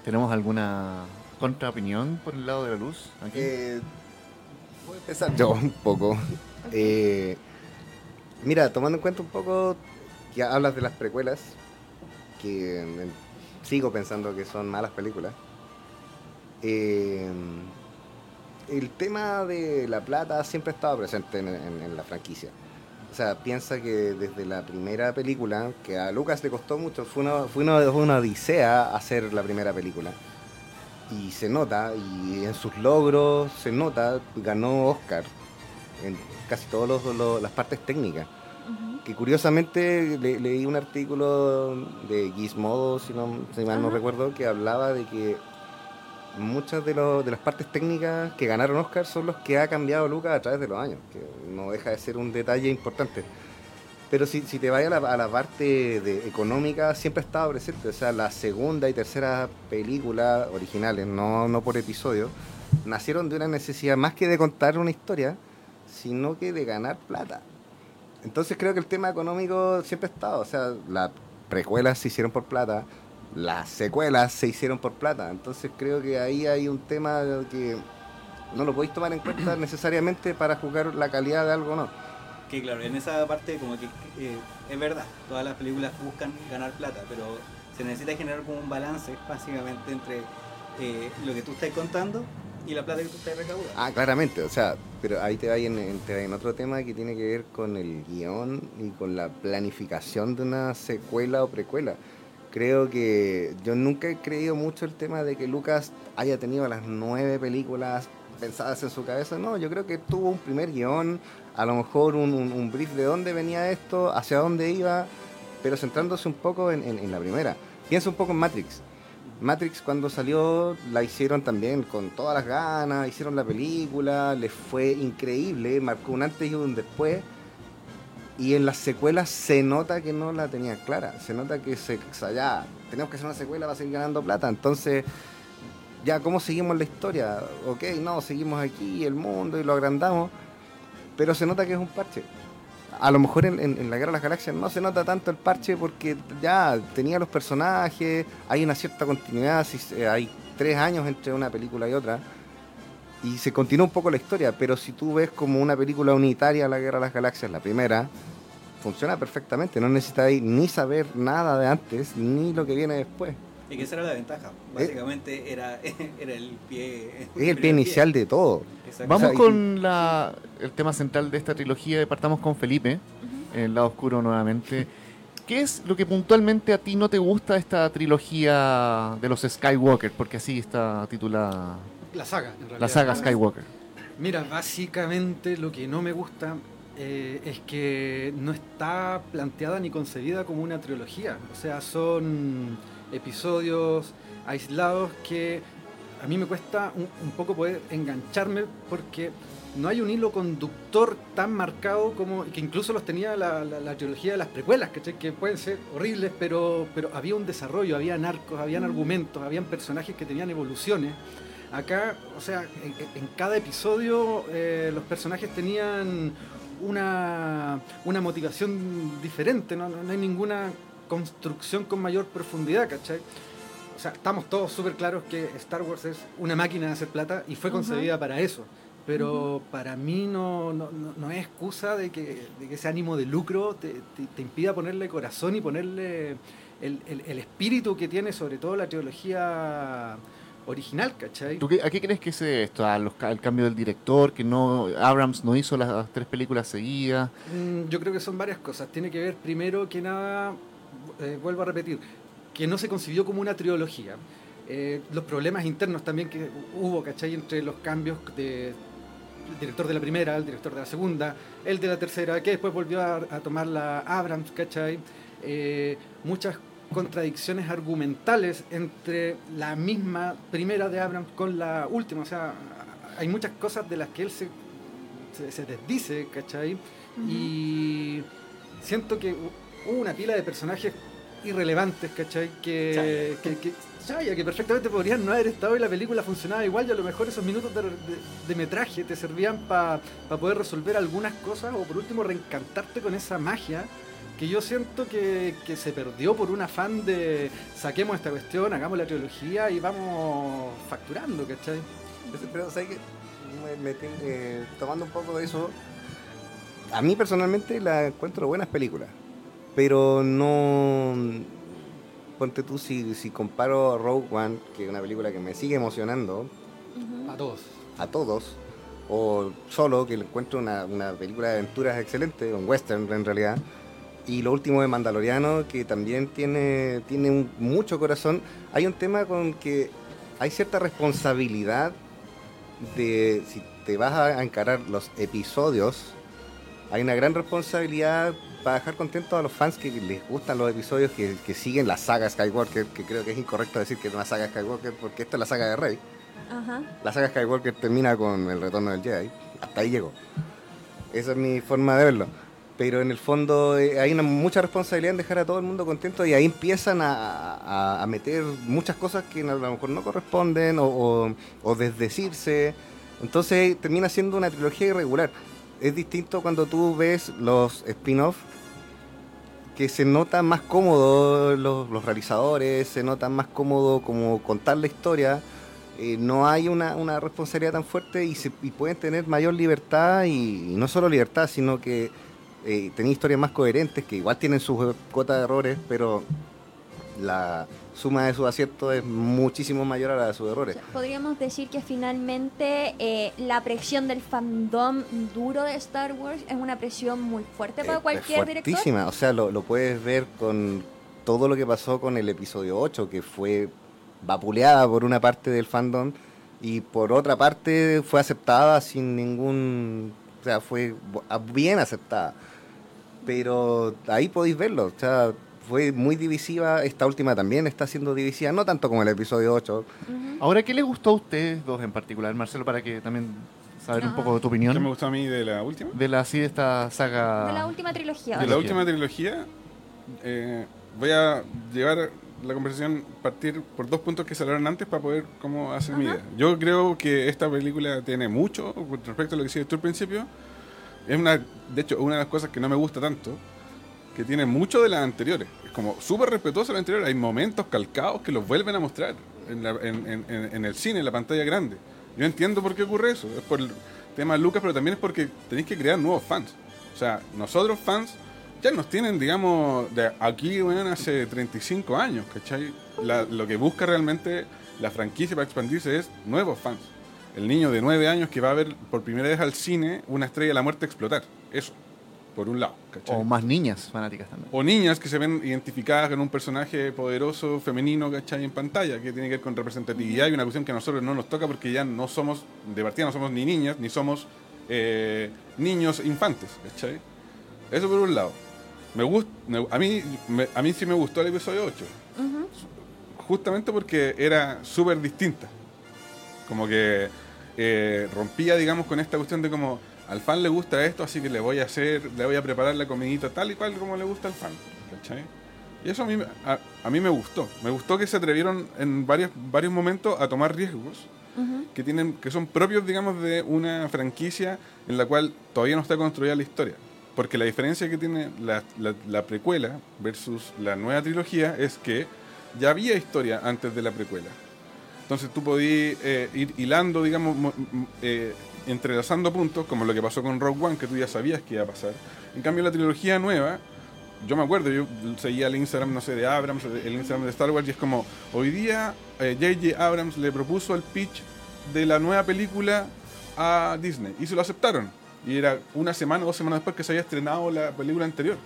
¿Tenemos alguna contraopinión por el lado de la luz? Aquí? Eh, voy a empezar yo un poco. Eh, mira, tomando en cuenta un poco que hablas de las precuelas, que eh, sigo pensando que son malas películas. Eh, el tema de la plata siempre ha estado presente en, en- en la franquicia. O sea, piensa que desde la primera película, que a Lucas le costó mucho, fue una, fue una, una odisea hacer la primera película. Y se nota, y en sus logros se nota, ganó Oscar en casi todas las partes técnicas. Que curiosamente le- leí un artículo de Gizmodo, si, no, si mal no recuerdo, que hablaba de que muchas de, lo- de las partes técnicas que ganaron Oscar son los que ha cambiado Lucas a través de los años, que no deja de ser un detalle importante. Pero si, si te vayas a la, a la parte de económica, siempre ha estado presente. O sea, la segunda y tercera película originales, no, no por episodio, nacieron de una necesidad más que de contar una historia, sino que de ganar plata. Entonces creo que el tema económico siempre ha estado. O sea, las precuelas se hicieron por plata, las secuelas se hicieron por plata. Entonces creo que ahí hay un tema que no lo podéis tomar en cuenta necesariamente para juzgar la calidad de algo o no. Que claro, en esa parte como que eh, es verdad, todas las películas buscan ganar plata, pero se necesita generar como un balance básicamente entre eh, lo que tú estás contando y la plata que tú estás recaudando. Ah, claramente, o sea, pero ahí te va en, en, en otro tema que tiene que ver con el guion y con la planificación de una secuela o precuela. Creo que yo nunca he creído mucho el tema de que Lucas haya tenido las nueve películas pensadas en su cabeza. No, yo creo que tuvo un primer guion, a lo mejor un, brief de dónde venía esto, hacia dónde iba, pero centrándose un poco en, en- en la primera. Piensa un poco en Matrix. Matrix cuando salió la hicieron también con todas las ganas, hicieron la película, les fue increíble, marcó un antes y un después. Y en las secuelas se nota que no la tenía clara, se nota que se, o sea, tenemos que hacer una secuela para seguir ganando plata, entonces ya cómo seguimos la historia, ok, no, seguimos aquí el mundo y lo agrandamos, pero se nota que es un parche. a lo mejor en, la Guerra de las Galaxias no se nota tanto el parche porque ya tenía los personajes, hay una cierta continuidad, si se- hay tres años entre una película y otra, y se continúa un poco la historia, pero si tú ves como una película unitaria la Guerra de las Galaxias, la primera, funciona perfectamente, no necesitáis ni saber nada de antes, ni lo que viene después. Y que esa era la ventaja. Básicamente era, era el pie. Es el pie inicial de todo. Vamos con la, el tema central de esta trilogía. Partamos con Felipe, en el lado oscuro nuevamente. ¿Qué es lo que puntualmente a ti no te gusta de esta trilogía de los Skywalker? Porque así está titulada La saga, en realidad. la saga Skywalker. Mira, básicamente lo que no me gusta eh, es que no está planteada ni concebida como una trilogía. O sea, son episodios aislados que a mí me cuesta un, un poco poder engancharme porque no hay un hilo conductor tan marcado como que incluso los tenía la, la- la trilogía de las precuelas, ¿cachai? que pueden ser horribles, pero, pero había un desarrollo, había arcos, habían argumentos, habían personajes que tenían evoluciones. Acá, o sea, en, en cada episodio eh, los personajes tenían una, una motivación diferente, no, no- no hay ninguna construcción con mayor profundidad, ¿cachai? O sea, estamos todos súper claros que Star Wars es una máquina de hacer plata y fue concebida para eso. Pero para mí no, no, no- no es excusa de que, de que ese ánimo de lucro te, te- te impida ponerle corazón y ponerle el, el- el espíritu que tiene sobre todo la trilogía original, ¿cachai? ¿Tú qué- ¿A qué crees que se esto? ¿Al cambio del director? ¿Que no Abrams no hizo las, tres películas seguidas? Mm, Yo creo que son varias cosas. Tiene que ver primero que nada, eh, vuelvo a repetir, que no se concibió como una trilogía. Eh, los problemas internos también que hubo, ¿cachai? Entre los cambios de el director de la primera, el director de la segunda, el de la tercera, que después volvió a, a tomar la Abrams, ¿cachai? Eh, muchas contradicciones argumentales entre la misma primera de Abrams con la última. O sea, hay muchas cosas de las que él se, se, se desdice, ¿cachai? Y siento que hubo una pila de personajes irrelevantes, ¿cachai? Que, Chaya. que, que, chaya, que perfectamente podrían no haber estado y la película funcionaba igual y a lo mejor esos minutos de, de- de metraje te servían para poder resolver algunas cosas o por último reencantarte con esa magia que yo siento que, que se perdió por un afán de saquemos esta cuestión, hagamos la trilogía y vamos facturando, ¿cachai? Pero, ¿sabes qué? Me- me eh, tomando un poco de eso, a mí personalmente la encuentro buenas películas, pero no... Ponte tú, si, si comparo Rogue One, que es una película que me sigue emocionando, A todos. a todos, o Solo, que encuentro una, una película de aventuras excelente, un western en realidad, y lo último de Mandaloriano, que también tiene, tiene un- mucho corazón. Hay un tema con que hay cierta responsabilidad de si te vas a encarar los episodios, hay una gran responsabilidad para dejar contentos a los fans que les gustan los episodios que, que siguen la saga Skywalker, que creo que es incorrecto decir que es una saga Skywalker porque esta es la saga de Rey. Ajá. La saga Skywalker termina con el retorno del Jedi. Hasta ahí llegó. Esa es mi forma de verlo. Pero en el fondo eh, hay una mucha responsabilidad en dejar a todo el mundo contento y ahí empiezan a, a- a meter muchas cosas que a lo mejor no corresponden o, o, o desdecirse. Entonces termina siendo una trilogía irregular. Es distinto cuando tú ves los spin-off que se nota más cómodo los, los realizadores, se nota más cómodo como contar la historia eh, no hay una, una responsabilidad tan fuerte y, se, y pueden tener mayor libertad y, y no solo libertad, sino que eh, tener historias más coherentes que igual tienen sus cuotas de errores, pero la suma de sus aciertos es muchísimo mayor a la de sus errores. podríamos decir que finalmente eh, la presión del fandom duro de Star Wars es una presión muy fuerte para Eh, cualquier es director. fuertísima, o sea, lo, lo puedes ver con todo lo que pasó con el episodio 8, que fue vapuleada por una parte del fandom y por otra parte fue aceptada sin ningún... O sea, fue bien aceptada. Pero ahí podéis verlo, o sea, fue muy divisiva, esta última también está siendo divisiva, no tanto como el episodio 8. Ujú. Ahora, ¿qué les gustó a ustedes dos en particular, Marcelo, para que también saber un poco de tu ¿Qué me opinión gustó a mí de la última? de la así de esta saga? De la última trilogía. De Trilogía. la última trilogía, eh, voy a llevar la conversación, partir por dos puntos que se hablaron antes para poder cómo hacer mi Ajá. idea. Yo creo que esta película tiene mucho, con respecto a lo que hiciste tú al principio, Es una, de hecho, una de las cosas que no me gusta tanto, que tiene mucho de las anteriores. Es como súper respetuoso las anteriores. Hay momentos calcados que los vuelven a mostrar en, la- el cine, en la pantalla grande. Yo entiendo por qué ocurre eso. Es por el tema Lucas, pero también es porque tenéis que crear nuevos fans. O sea, nosotros fans ya nos tienen, digamos, de aquí bueno, hace 35 años, ¿cachai? La- lo que busca realmente la franquicia para expandirse es nuevos fans. El niño de 9 años que va a ver por primera vez al cine una estrella de la muerte explotar. Eso, por un lado, ¿cachai? O más niñas fanáticas también. O niñas que se ven identificadas con un personaje poderoso, femenino, ¿cachai? En pantalla, que tiene que ver con representatividad y una cuestión que a nosotros no nos toca porque ya no somos, de partida no somos ni niñas, ni somos eh, niños infantes, ¿cachai? Eso por un lado. Me gusta, a, mí, me- a mí sí me gustó el episodio 8, justamente porque era súper distinta. Como que eh, rompía, digamos, con esta cuestión de como al fan le gusta esto, así que le voy a hacer, le voy a preparar la comidita tal y cual como le gusta al fan. ¿cachai? Y eso a mí, a mí me gustó. Me gustó que se atrevieron en varios, varios momentos a tomar riesgos que, tienen, que son propios, digamos, de una franquicia en la cual todavía no está construida la historia. Porque la diferencia que tiene la, la- la precuela versus la nueva trilogía es que ya había historia antes de la precuela. Entonces tú podías eh, ir hilando, digamos, eh, entrelazando puntos, como lo que pasó con Rogue One, que tú ya sabías que iba a pasar. En cambio, la trilogía nueva, yo me acuerdo, yo seguía el Instagram, no sé, de Abrams, el Instagram de Star Wars, y es como, hoy día J.J. Abrams le propuso el pitch de la nueva película a Disney, y se lo aceptaron. Y era una semana dos semanas después que se había estrenado la película anterior.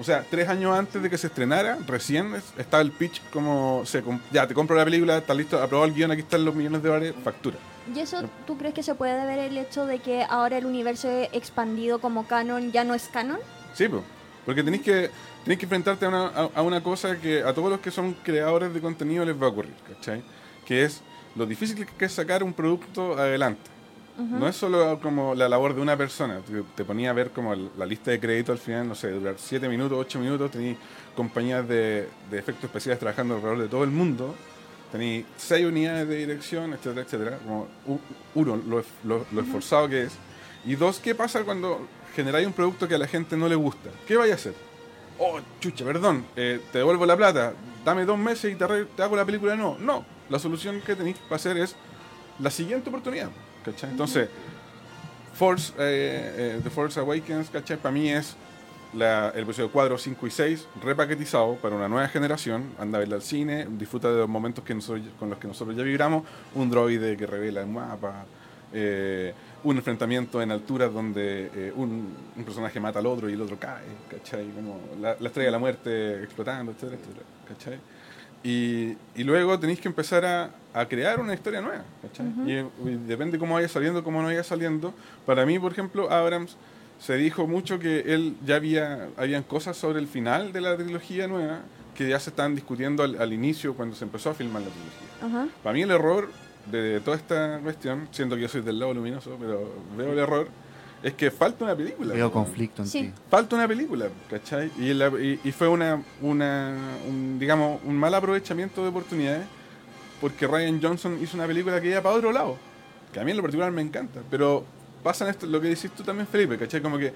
O sea, tres años antes de que se estrenara, recién es- estaba el pitch como, se, ya, te compro la película, está listo, aprobado el guion, aquí están los millones de dólares, factura. ¿Y eso tú crees que se puede deber el hecho de que ahora el universo expandido como canon ya no es canon? Sí, po. porque tenéis que, tenéis que enfrentarte a una, a, a una cosa que a todos los que son creadores de contenido les va a ocurrir, ¿cachai? Que es lo difícil que es sacar un producto adelante. No es solo como la labor de una persona. Te, te ponía a ver como el- la lista de crédito al final, no sé, durar 7 minutos, 8 minutos. Tenéis compañías de, de efectos especiales trabajando alrededor de todo el mundo. Tenéis 6 unidades de dirección, etcétera, etcétera. Como, uno, lo, lo- lo esforzado que es. Y dos, ¿qué pasa cuando generáis un producto que a la gente no le gusta? ¿Qué vais a hacer? Oh, chucha, perdón, eh, te devuelvo la plata, dame dos meses y te, te hago la película. No, no. La solución que tenéis que hacer es la siguiente oportunidad. Entonces, Force, eh, eh, The Force Awakens, ¿cachai? Para mí es la- el episodio 4, 5 y 6 repaquetizado para una nueva generación. Anda a verla al cine, disfruta de los momentos que nosotros, con los que nosotros ya vibramos. Un droide que revela el mapa, eh, un enfrentamiento en alturas donde un, un personaje mata al otro y el otro cae, ¿cachai? Como la, la estrella de la muerte explotando, etcétera, y luego tenéis que empezar a, a crear una historia nueva, ¿cachai? y, y depende cómo vaya saliendo, cómo no vaya saliendo. Para mí, por ejemplo, Abrams se dijo mucho que él ya había habían cosas sobre el final de la trilogía nueva que ya se estaban discutiendo al, al inicio cuando se empezó a filmar la trilogía. Ajá. Para mí el error de toda esta cuestión, siendo que yo soy del lado luminoso, pero veo el error, es que falta una película. Veo conflicto en Sí. ti. Falta una película, ¿cachai? Y, la- y- y fue una, una un, digamos, un mal aprovechamiento de oportunidades porque Ryan Johnson hizo una película que iba para otro lado, que a mí en lo particular me encanta, pero pasa esto, lo que decís tú también, Felipe, ¿cachai? Como que,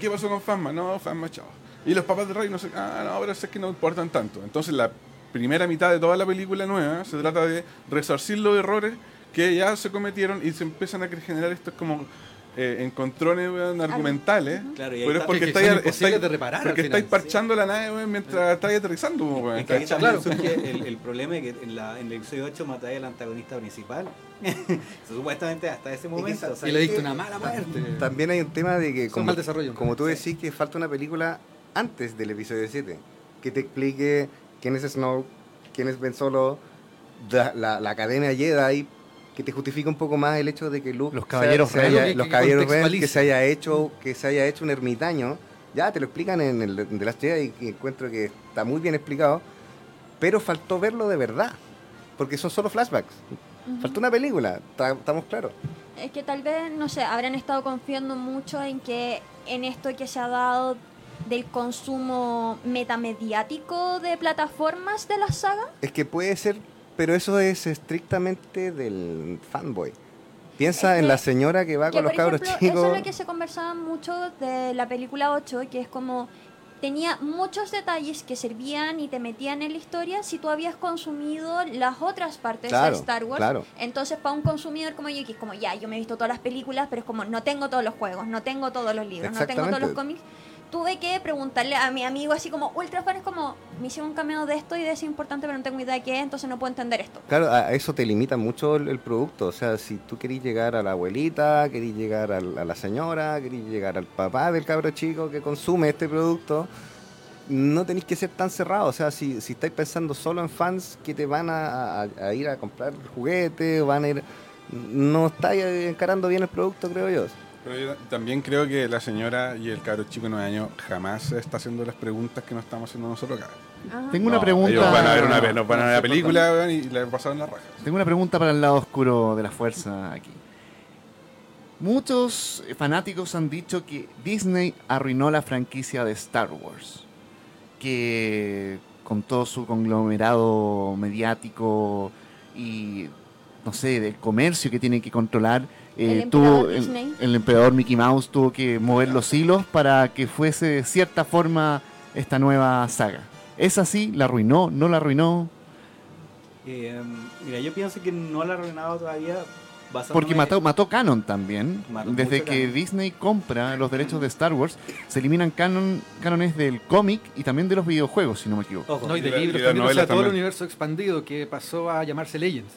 ¿qué pasó con Fasma? No, Fasma, chao. Y los papás de Rey, no sé, ah, no, ahora sé que no importan tanto. Entonces la primera mitad de toda la película nueva se trata de resarcir los errores que ya se cometieron y se empiezan a generar estos como eh, encontrones weón, argumentales. Claro, y ahí pero es está- porque que estáis, son imposibles estáis- de reparar al porque final. estáis parchando la nave weón, mientras estáis aterrizando. weón, Es que ahí ¿cachai? también surge el, el problema de que en, la, en el episodio 8 matáis al antagonista principal. Supuestamente hasta ese momento. o sea, Y le diste una mala muerte. También hay un tema de que, Son como, mal desarrollo. como tú decís, que falta una película antes del episodio 7, que te explique quién es Snow, quién es Ben Solo, la, la, la Academia Jedi, que te justifique un poco más el hecho de que Luke Los Caballeros se Ren. haya- Que- que los caballeros Ren, que se haya hecho que se haya hecho un ermitaño ya te lo explican en el de las Jedi y encuentro que está muy bien explicado pero faltó verlo de verdad porque son solo flashbacks faltó una película ta- estamos claros Es que tal vez, no sé, habrán estado confiando mucho en que en esto que se ha dado del consumo metamediático de plataformas de la saga. Es que puede ser, pero eso es estrictamente del fanboy. piensa Es en que- la señora que va que, con los cabros ejemplo, chicos. Eso es lo que se conversaba mucho de la película 8, que es como tenía muchos detalles que servían y te metían en la historia si tú habías consumido las otras partes Claro, de Star Wars. claro. Entonces, para un consumidor como yo, que es como, ya, yo me he visto todas las películas, pero es como, no tengo todos los juegos, no tengo todos los libros, no tengo todos los cómics. Tuve que preguntarle a mi amigo así como ultra fan, es como, me hicieron un cameo de esto y de eso importante, pero no tengo idea de qué es, entonces no puedo entender esto. Claro, a a eso te limita mucho el, producto. O sea, si tú querís llegar a la abuelita, querís llegar al- a la señora, querís llegar al papá del cabro chico que consume este producto, no tenéis que ser tan cerrado. O sea, si, si estáis pensando solo en fans que te van a, a- a ir a comprar juguetes, van a ir. No estáis encarando bien el producto, creo yo. Pero yo también creo que la señora y el cabro chico de 9 años jamás se está haciendo las preguntas que nos estamos haciendo nosotros acá. Ajá. Tengo una pregunta. Ellos van a ver una, nos van a ver la película y la pasaron la raja. Tengo una pregunta para el lado oscuro de la fuerza aquí. Muchos fanáticos han dicho que Disney arruinó la franquicia de Star Wars. Que con todo su conglomerado mediático y, no sé, del comercio que tiene que controlar, El eh, tuvo, el, emperador Mickey Mouse tuvo que mover los hilos para que fuese de cierta forma esta nueva saga. ¿Es así? ¿La arruinó? ¿No la arruinó? Eh, mira, yo pienso que no la ha arruinado todavía. Porque mató, mató Canon también. Mató Desde que canon. Disney compra los derechos de Star Wars, se eliminan canon, cánones del cómic y también de los videojuegos, si no me equivoco. Ojo, No, y de libros también, o sea, todo el universo expandido que pasó a llamarse Legends.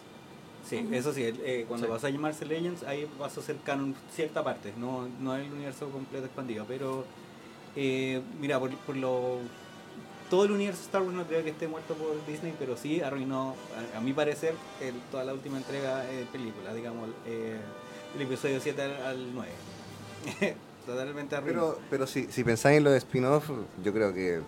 Sí, eso sí, eh, cuando Sí. pasó a llamarse Legends, ahí pasó a ser canon cierta parte, no, no el universo completo expandido, pero eh, mira, por, por lo... Todo el universo Star Wars no creo que esté muerto por Disney, pero sí arruinó, a, a mi parecer, el- toda la última entrega de película, digamos, eh, el episodio 7 al, al 9. Totalmente. Pero, pero si, si pensáis en los spin-off, yo creo que eh,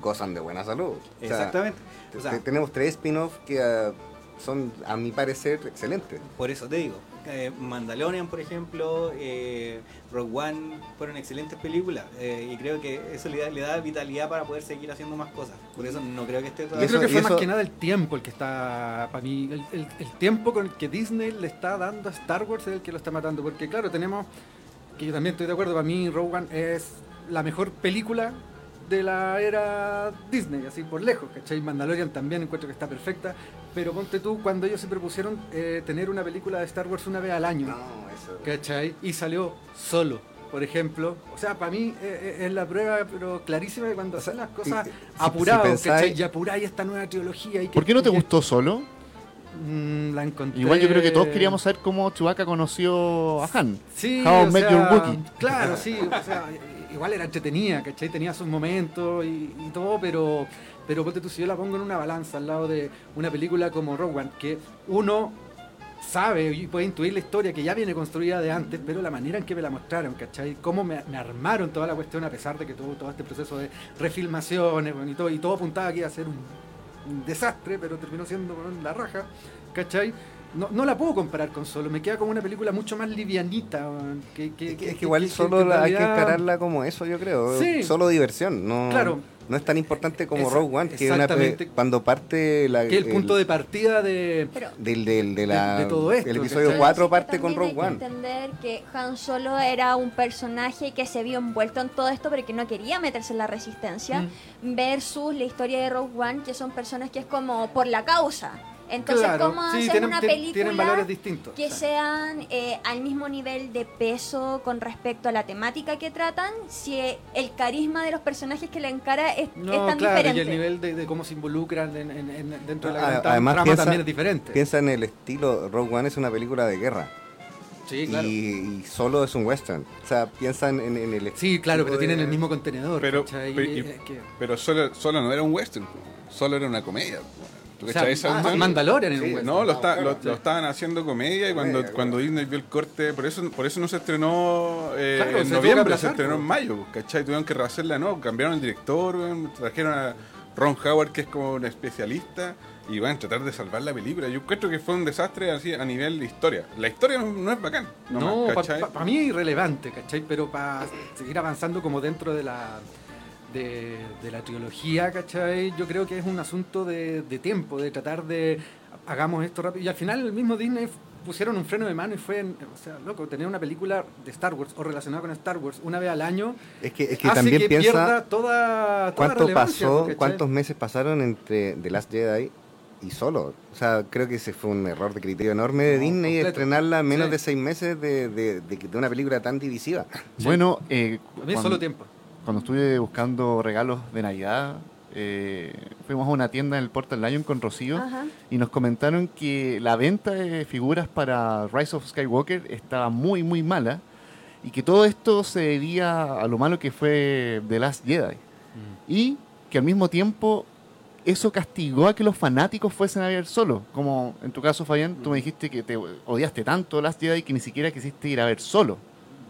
gozan de buena salud. O sea, Exactamente. O sea, tenemos tres spin-off que ah, son, a mi parecer, excelentes. Por eso te digo, eh, Mandalorian, por ejemplo, eh, Rogue One fueron excelentes películas eh, y creo que eso le da, le da vitalidad para poder seguir haciendo más cosas. Por eso no creo que esté Yo Y todavía. eso- creo que fue más que nada el tiempo el que está, para mí, el, el- el tiempo con el que Disney le está dando a Star Wars es el que lo está matando. Porque claro, tenemos, que yo también estoy de acuerdo, para mí Rogue One es la mejor película de la era Disney, así por lejos, ¿cachai? Mandalorian también encuentro que está perfecta, pero ponte tú, cuando ellos se propusieron eh, tener una película de Star Wars una vez al año, eso. ¿cachai? Y salió solo, por ejemplo. O sea, para mí eh, eh, es la prueba, pero clarísima de cuando O sea, hacen las cosas si- apurado, si pensáis- ¿cachai? Y apuráis esta nueva trilogía. Y que- ¿Por qué no te y que- gustó solo? Mm, la encontré... Igual yo creo que todos queríamos saber cómo Chewbacca conoció a Han. Sí, How I o Met sea, Your Wookiee. Claro, sí, o sea, igual era entretenida, ¿cachai? Tenía sus momentos y, todo, pero, pero ponte tú, si yo la pongo en una balanza al lado de una película como Rogue One, que uno sabe y puede intuir la historia que ya viene construida de antes, pero la manera en que me la mostraron, ¿cachai? Cómo me, armaron toda la cuestión a pesar de que tuvo todo este proceso de refilmaciones y, todo, y todo apuntaba que iba a ser un, desastre, pero terminó siendo la raja, ¿cachai? No, no la puedo comparar con Solo, me queda como una película mucho más livianita. Que, que- Es que, que- es que igual que- solo hay que encararla como eso, yo creo. Sí. Solo diversión. No, Claro. no es tan importante como Esa- Rogue One, que es una cuando parte la, Que el punto de partida de... Pero del, del, de la, de- de todo esto, el episodio ¿cachai? 4 Sí, parte con Rogue hay One. que entender que Han Solo era un personaje que se vio envuelto en todo esto pero que no quería meterse en la resistencia Mm. versus la historia de Rogue One que son personas que es como por la causa. Entonces, Claro, ¿cómo sí, hacer tienen, una película tienen valores distintos. que o sea. sean eh, al mismo nivel de peso con respecto a la temática que tratan si el carisma de los personajes que la encara es, No, es tan claro, diferente? y el nivel de, de cómo se involucran en- en- en- dentro de la Ah, además trama piensa- también es diferente. Piensa en el estilo, Rogue One es una película de guerra sí, claro. y, y solo es un western. O sea, piensa en, en- el Sí, claro, pero tienen el mismo contenedor. Pero- pero- y- Eh, que- Pero solo, solo no era un western, solo era una comedia. Po. ¿Tú o sea, ah? Mandalorian en Sí, un western. No, lo, está- claro, lo, sí. lo estaban haciendo comedia y cuando, Comedia, cuando claro. Disney vio el corte, por eso, por eso no se estrenó eh, Claro, se en que noviembre, aplazar, se estrenó en mayo, ¿cachai? Tuvieron que rehacerla, no, cambiaron el director, trajeron a Ron Howard, que es como un especialista, y van a tratar de salvar la película. Yo creo que fue un desastre así a nivel de historia. La historia no, es bacán, No, para mí es irrelevante, ¿cachai? Pero para seguir avanzando como dentro de la de, de la trilogía, ¿cachai? Yo creo que es un asunto de, de tiempo, de tratar de hagamos esto rápido. Y al final el mismo Disney pusieron un freno de mano y fue, en- o sea, loco, tener una película de Star Wars o relacionada con Star Wars una vez al año Es que, es que hace también que piensa pierda toda, toda cuánto pasó, ¿cachai? cuántos meses pasaron entre The Last Jedi y Solo. O sea, creo que ese fue un error de criterio enorme de No, Disney completo. estrenarla en menos Sí. de seis meses de, de- de- de una película tan divisiva. Sí. Bueno, eh, A mí cuando- solo tiempo. Cuando estuve buscando regalos de Navidad, eh, fuimos a una tienda en el Portal Lion con Rocío Ajá. y nos comentaron que la venta de figuras para Rise of Skywalker estaba muy, muy mala y que todo esto se debía a lo malo que fue The Last Jedi. Y que al mismo tiempo eso castigó a que los fanáticos fuesen a ver solo. Como en tu caso, Fabián, tú me dijiste que te odiaste tanto Last Jedi que ni siquiera quisiste ir a ver solo.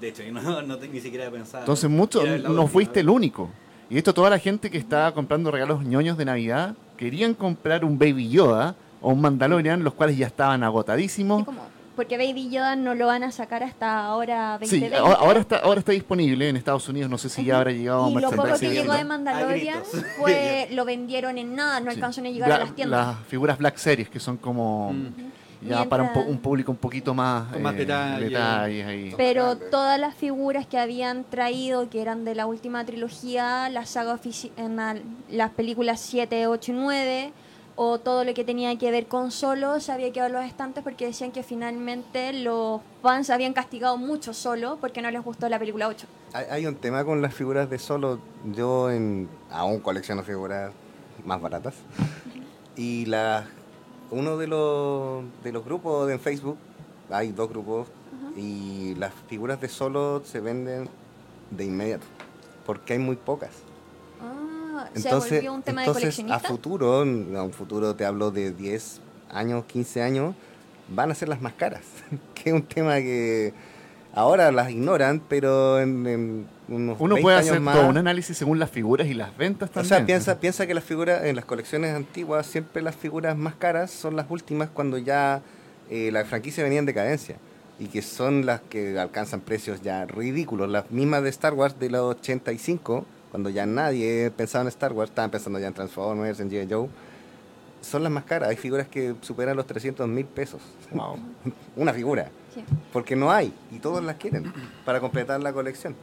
De hecho, yo no, no te- ni siquiera pensaba. Entonces, mucho, no última fuiste el único. Y esto, toda la gente que estaba comprando regalos ñoños de Navidad querían comprar un Baby Yoda o un Mandalorian, los cuales ya estaban agotadísimos. Sí, porque Baby Yoda no lo van a sacar hasta ahora Sí, 2020. ahora, ahora está, ahora está disponible en Estados Unidos. No sé si ya habrá llegado a Y lo poco que llegó de Mandalorian fue lo vendieron en nada, no Sí. alcanzó ni a llegar Bla- a las tiendas. Las figuras Black Series, que son como Mm. Ya para un, Mientras- un público un poquito más, Con más eh, detalle. detalles ahí. Pero todas las figuras que habían traído, que eran de la última trilogía, la saga ofici- en la- las películas 7, 8 y 9, o todo lo que tenía que ver con Solo, se había quedado en los estantes porque decían que finalmente los fans habían castigado mucho Solo porque no les gustó la película 8. Hay, hay un tema con las figuras de Solo. Yo en, aún colecciono figuras más baratas. Y las uno de los, de los grupos de Facebook, hay dos grupos, y las figuras de Solo se venden de inmediato. Porque hay muy pocas. Ah, se Entonces, volvió un tema de entonces a coleccionista. futuro, a un futuro te hablo de 10 años, 15 años, van a ser las más caras. que es un tema que ahora las ignoran, pero en, en unos Uno 20 puede años hacer más, todo un análisis según las figuras y las ventas o también. sea, piensa, piensa que las figuras, en las colecciones antiguas, siempre las figuras más caras son las últimas cuando ya eh, la franquicia venía en decadencia. Y que son las que alcanzan precios ya ridículos. Las mismas de Star Wars de los 85, cuando ya nadie pensaba en Star Wars, estaban pensando ya en Transformers, en G.I. Joe. Son las más caras. Hay figuras que superan los 300 mil pesos. Wow. Una figura. Sí. Porque no hay. Y todos las quieren para completar la colección.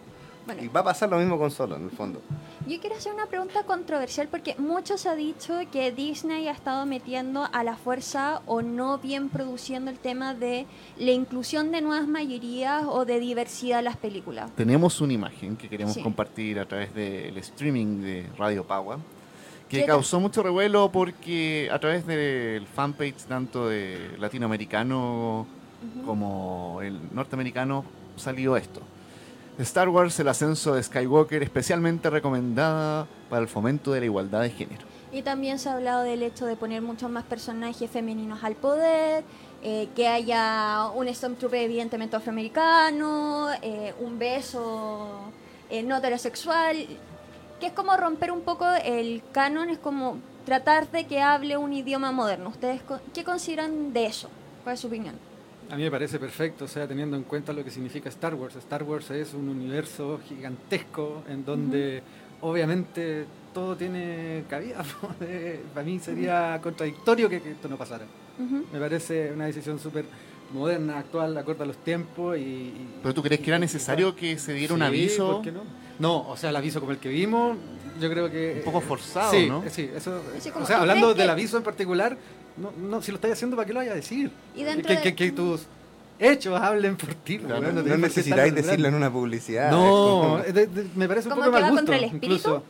Bueno, Y va a pasar lo mismo con Solo, en el fondo. Yo quiero hacer una pregunta controversial porque muchos se ha dicho que Disney ha estado metiendo a la fuerza o no bien produciendo el tema de la inclusión de nuevas mayorías o de diversidad en las películas. Tenemos una imagen que queremos Sí. compartir a través del streaming de Radio Pagua, que ¿Qué causó mucho revuelo porque a través del fanpage tanto de latinoamericano como el norteamericano salió esto. Star Wars, el ascenso de Skywalker, especialmente recomendada para el fomento de la igualdad de género. Y también se ha hablado del hecho de poner muchos más personajes femeninos al poder, eh, que haya un Stormtrooper evidentemente afroamericano, eh, un beso eh, no heterosexual, que es como romper un poco el canon, es como tratar de que hable un idioma moderno. ¿Ustedes co- qué consideran de eso? ¿Cuál es su opinión? A mí me parece perfecto, o sea, teniendo en cuenta lo que significa Star Wars. Star Wars es un universo gigantesco en donde obviamente todo tiene cabida. Para mí sería contradictorio que, que esto no pasara. Me parece una decisión súper moderna, actual, acorde a los tiempos y... y- ¿Pero tú crees que era necesario que se diera un aviso ¿por qué no? No, o sea, el aviso como el que vimos, yo creo que... un poco forzado, sí, no? Sí, eso... O sea, ¿tú hablando del que- aviso en particular, no, no, si lo estáis haciendo, ¿para qué lo vaya a decir? Y dentro que, de- que- que tus hechos hablen por ti. No, weón, no- no qué necesitáis decirlo en una publicidad. No, de- de- me parece un ¿Como poco que mal va gusto, contra el espíritu? incluso.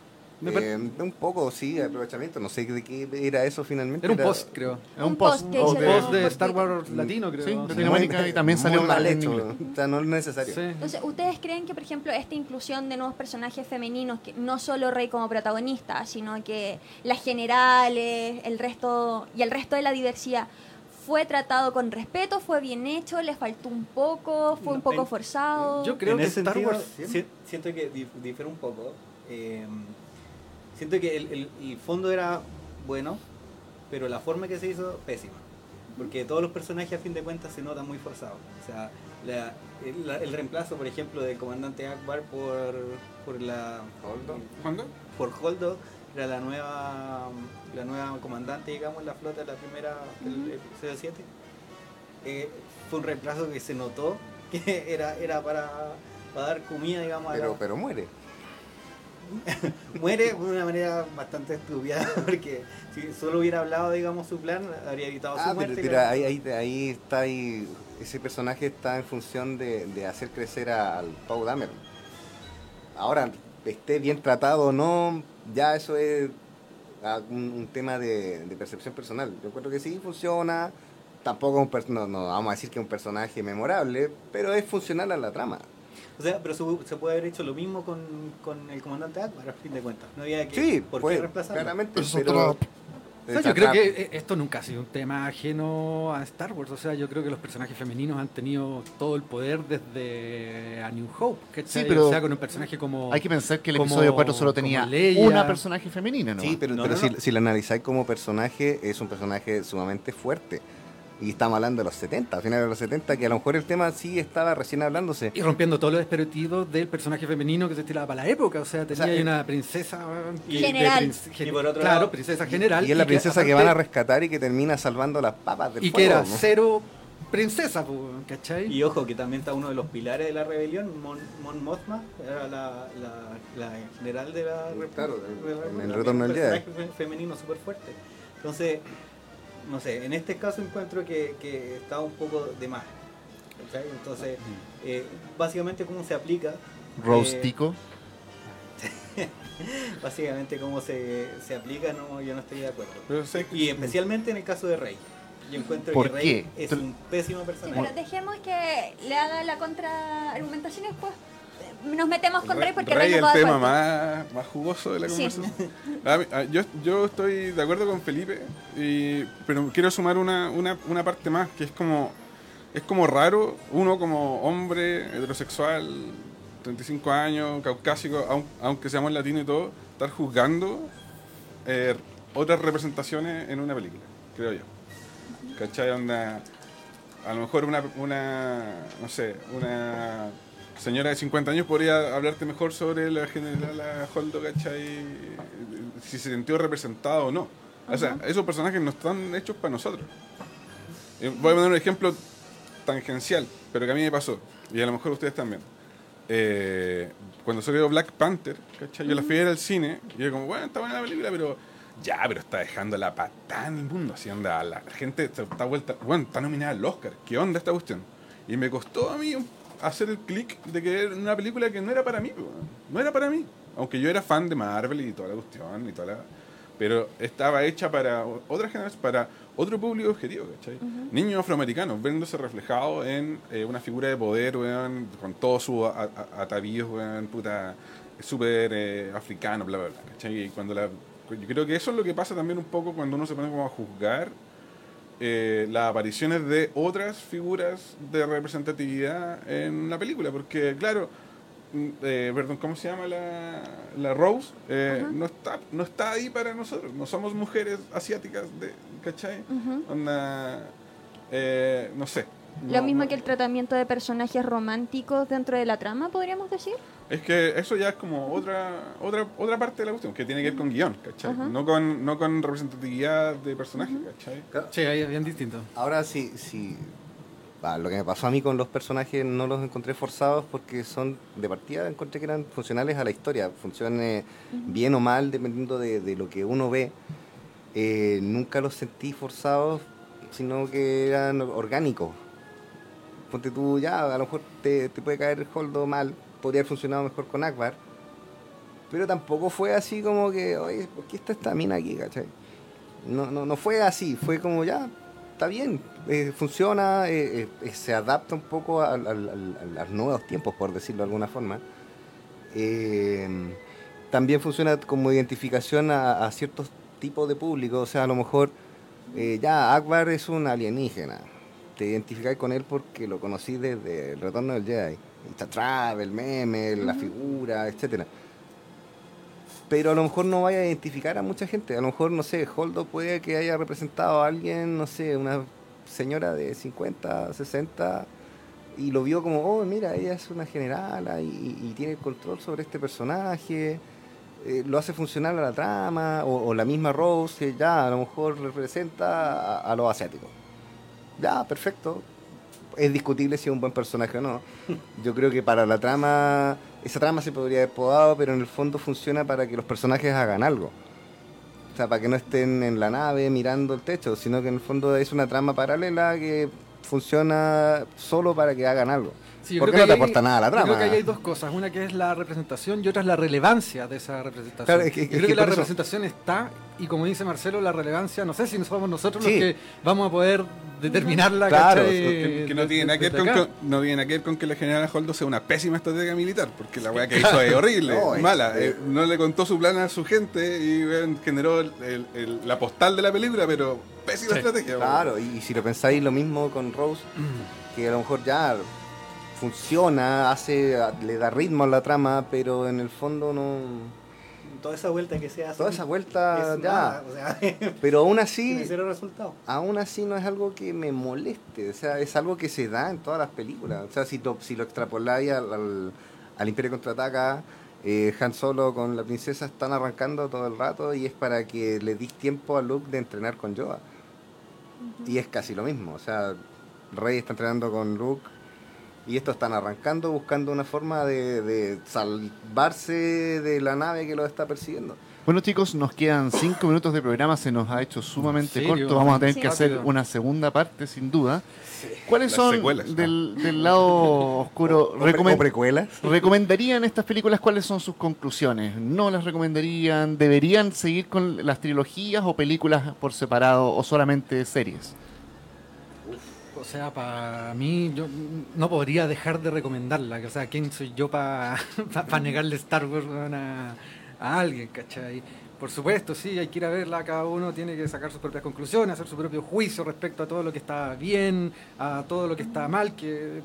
Eh, un poco, sí, aprovechamiento. No sé de qué era eso finalmente. Era un post, creo. Es Un post Un de- post de Star. Wars latino, creo. Sí. Latinoamérica y también muy salió mal en hecho. inglés. O sea, no es necesario. Sí. Entonces, ¿ustedes creen que, por ejemplo, esta inclusión de nuevos personajes femeninos, que no solo Rey como protagonista, sino que las generales, el resto y el resto de la diversidad, fue tratado con respeto, fue bien hecho, le faltó un poco, fue un poco en- forzado? Yo creo en que ese Star sentido, Wars... si- siento que dif- difiere un poco. Eh, siento que el, el- el fondo era bueno, pero la forma que se hizo, pésima. Porque todos los personajes a fin de cuentas se notan muy forzados. O sea, la- el, la- el reemplazo, por ejemplo, del comandante Akbar por, por la ¿Cuándo? por Holdo era la nueva la nueva comandante, digamos, en la flota, la primera, el episodio 7. Eh, fue un reemplazo que se notó que era, era para, para dar comida, digamos, a la- Pero, pero muere. muere de una manera bastante estúpida, porque si solo hubiera hablado, digamos, su plan, habría evitado Ah, su pero, muerte. pero claro. ahí, ahí, ahí está ahí. Ese personaje está en función de, de hacer crecer al Pau Dameron. Ahora, esté bien tratado o no, ya eso es ah, un, un tema de, de percepción personal. Yo encuentro que sí funciona. Tampoco un no, no vamos a decir que es un personaje memorable, pero es funcional a la trama. O sea, pero se, se puede haber hecho lo mismo con, con el comandante Akbar, a fin de cuentas. No había que, Sí, por pues, qué reemplazarlo. claramente. Eso es pero, otro- O sea, yo creo que eh, esto nunca ha sido un tema ajeno a Star Wars. O sea, yo creo que los personajes femeninos han tenido todo el poder desde A New Hope. ¿cachai? Sí, pero o sea, con un personaje como. Hay que pensar que el como- episodio 4 solo tenía una personaje femenina, ¿no? Sí, pero, No, pero no, si, no. si lo analizáis como personaje, es un personaje sumamente fuerte. Y estamos hablando de los 70, a finales de los 70, que a lo mejor el tema sí estaba recién hablándose. Y rompiendo todos los estereotipos del personaje femenino que se estiraba para la época. O sea, tenía sea, ahí eh, una princesa. y- de General. princ- Y por otro claro, lado- princesa general. Y es la princesa que, aparte- van a rescatar y que termina salvando las papas del Y que era ¿no? cero princesa, ¿cachai? Y ojo, que también está uno de los pilares de la rebelión, Mon, Mon Mothma, era la, la, la general de la claro, en- en También el Retorno un del Jedi. personaje fe- femenino súper fuerte. Entonces, no sé, en este caso encuentro que, que está un poco de más. Entonces, eh, básicamente cómo se aplica. Roastico. eh, básicamente cómo se, se aplica, no, yo no estoy de acuerdo. Pero sé que- Y especialmente en el caso de Rey. Yo encuentro ¿Por que Rey qué? es un pésimo Sí, personaje. pero dejemos que le haga la contraargumentación y después nos metemos con Rey porque Rey Rey es el tema más, más jugoso de la conversación. Yo, yo estoy de acuerdo con Felipe, y, pero quiero sumar una, una, una parte más, que es como, es como raro, uno como hombre heterosexual, 35 años, caucásico, aun- aunque seamos latinos y todo, estar juzgando eh, otras representaciones en una película, creo yo. ¿Cachai? Onda, a lo mejor una, una, no sé, una señora de 50 años podría hablarte mejor sobre la general Holdo, ¿cachai? Si se sintió representado o no. O sea, esos personajes no están hechos para nosotros. Eh, Voy a poner un ejemplo tangencial, pero que a mí me pasó, y a lo mejor ustedes también. Eh, cuando salió Black Panther, ¿cachai? Yo la fui a ver al cine, y yo como, bueno, está buena la película, pero ya, pero está dejando la patada en el mundo, así onda, la, gente está vuelta, bueno, está nominada al Oscar, ¿qué onda esta cuestión? Y me costó a mí un- hacer el clic de que era una película que no era para mí, no era para mí, aunque yo era fan de Marvel y toda la cuestión y toda la... Pero estaba hecha para otra generación, para otro público objetivo, ¿cachai? Niños afroamericanos viéndose reflejados en eh, una figura de poder, weón, con todos sus atavíos, weón, puta, súper eh, africano, bla, bla, bla, ¿cachai? Y cuando la, yo creo que eso es lo que pasa también un poco cuando uno se pone como a juzgar eh, las apariciones de otras figuras de representatividad en la película, porque claro, mm, eh, perdón, ¿cómo se llama la, la Rose? Eh, no, está, no está ahí para nosotros, no somos mujeres asiáticas, de, ¿cachai? Onda, eh, no sé. Lo mismo no- que el tratamiento de personajes románticos dentro de la trama, podríamos decir. Es que eso ya es como otra otra otra parte de la cuestión, que tiene que ver con guion, ¿cachai? Ajá. No con, no con representatividad de personajes, ¿cachai? Claro. Sí, ahí es bien distinto. Ahora sí, sí. ah, lo que me pasó a mí con los personajes no los encontré forzados porque son de partida encontré que eran funcionales a la historia, funcione bien o mal dependiendo de, de lo que uno ve. Eh, nunca los sentí forzados, sino que eran orgánicos. Ponte tú ya, a lo mejor te, te puede caer el holdo mal, podría haber funcionado mejor con Akbar, pero tampoco fue así como que, oye, ¿por qué está esta mina aquí, cachai? No, no, no fue así, fue como ya, está bien, eh, funciona, eh, eh, se adapta un poco al- al- a los nuevos tiempos, por decirlo de alguna forma. También funciona como identificación a, a ciertos tipos de público, o sea, a lo mejor ya Akbar es un alienígena, te identificáis con él porque lo conocí desde el retorno del Jedi, está Travel, meme, la figura, etcétera pero a lo mejor no vaya a identificar a mucha gente. A lo mejor, no sé, Holdo puede que haya representado a alguien, no sé, una señora de 50, 60, y lo vio como, oh, mira, ella es una generala y, y tiene el control sobre este personaje. eh, lo hace funcionar a la trama, o, o la misma Rose, que ya a lo mejor representa a, a los asiáticos. Ya, perfecto. Es discutible si es un buen personaje o no. Yo creo que para la trama, esa trama se podría haber podado, pero en el fondo funciona para que los personajes hagan algo. O sea, para que no estén en la nave mirando el techo, sino que en el fondo es una trama paralela que funciona solo para que hagan algo. Sí, yo Porque creo no que te aporta nada a la yo trama. Creo que ahí hay dos cosas. Una que es la representación y otra es la relevancia de esa representación. Claro, es que- Yo es creo que que, la por eso- representación está y como dice Marcelo, la relevancia, no sé si somos nosotros Sí. los que vamos a poder determinarla. Claro, ¿cachai? Que, que no, tiene nada que ver con, con- no tiene nada que ver con que la general Holdo sea una pésima estratega militar, porque la weá que hizo es horrible, No, es- mala. eh, no le contó su plan a su gente y generó el- el- el- la postal de la película, pero pésima Sí. estrategia. Claro, y, y si lo pensáis lo mismo con Rose, que a lo mejor ya funciona, hace, le da ritmo a la trama, pero en el fondo no. Toda esa vuelta que se hace. Toda esa vuelta es ya. nada, o sea, Pero aún así, cero resultado. aún así no es algo que me moleste, o sea, es algo que se da en todas las películas. O sea, si, lo- si lo extrapoláis al, al, al Imperio Contraataca, eh, Han Solo con la princesa están arrancando todo el rato y es para que le dis tiempo a Luke de entrenar con Yoda. Y es casi lo mismo, o sea, Rey está entrenando con Luke y estos están arrancando buscando una forma de, de salvarse de la nave que los está persiguiendo. Bueno chicos, nos quedan cinco minutos de programa, se nos ha hecho sumamente corto, vamos a tener Sí. que hacer una segunda parte sin duda. ¿Cuáles Las son secuelas, del, del lado oscuro? O, pre- recomen- o precuelas. ¿Recomendarían estas películas? ¿Cuáles son sus conclusiones? ¿No las recomendarían? ¿Deberían seguir con las trilogías o películas por separado o solamente series? O sea, para mí, yo no podría dejar de recomendarla. O sea, ¿quién soy yo para negarle Star Wars a, alguien, cachai? Por supuesto, sí, hay que ir a verla. Cada uno tiene que sacar sus propias conclusiones, hacer su propio juicio respecto a todo lo que está bien, a todo lo que está mal. Que,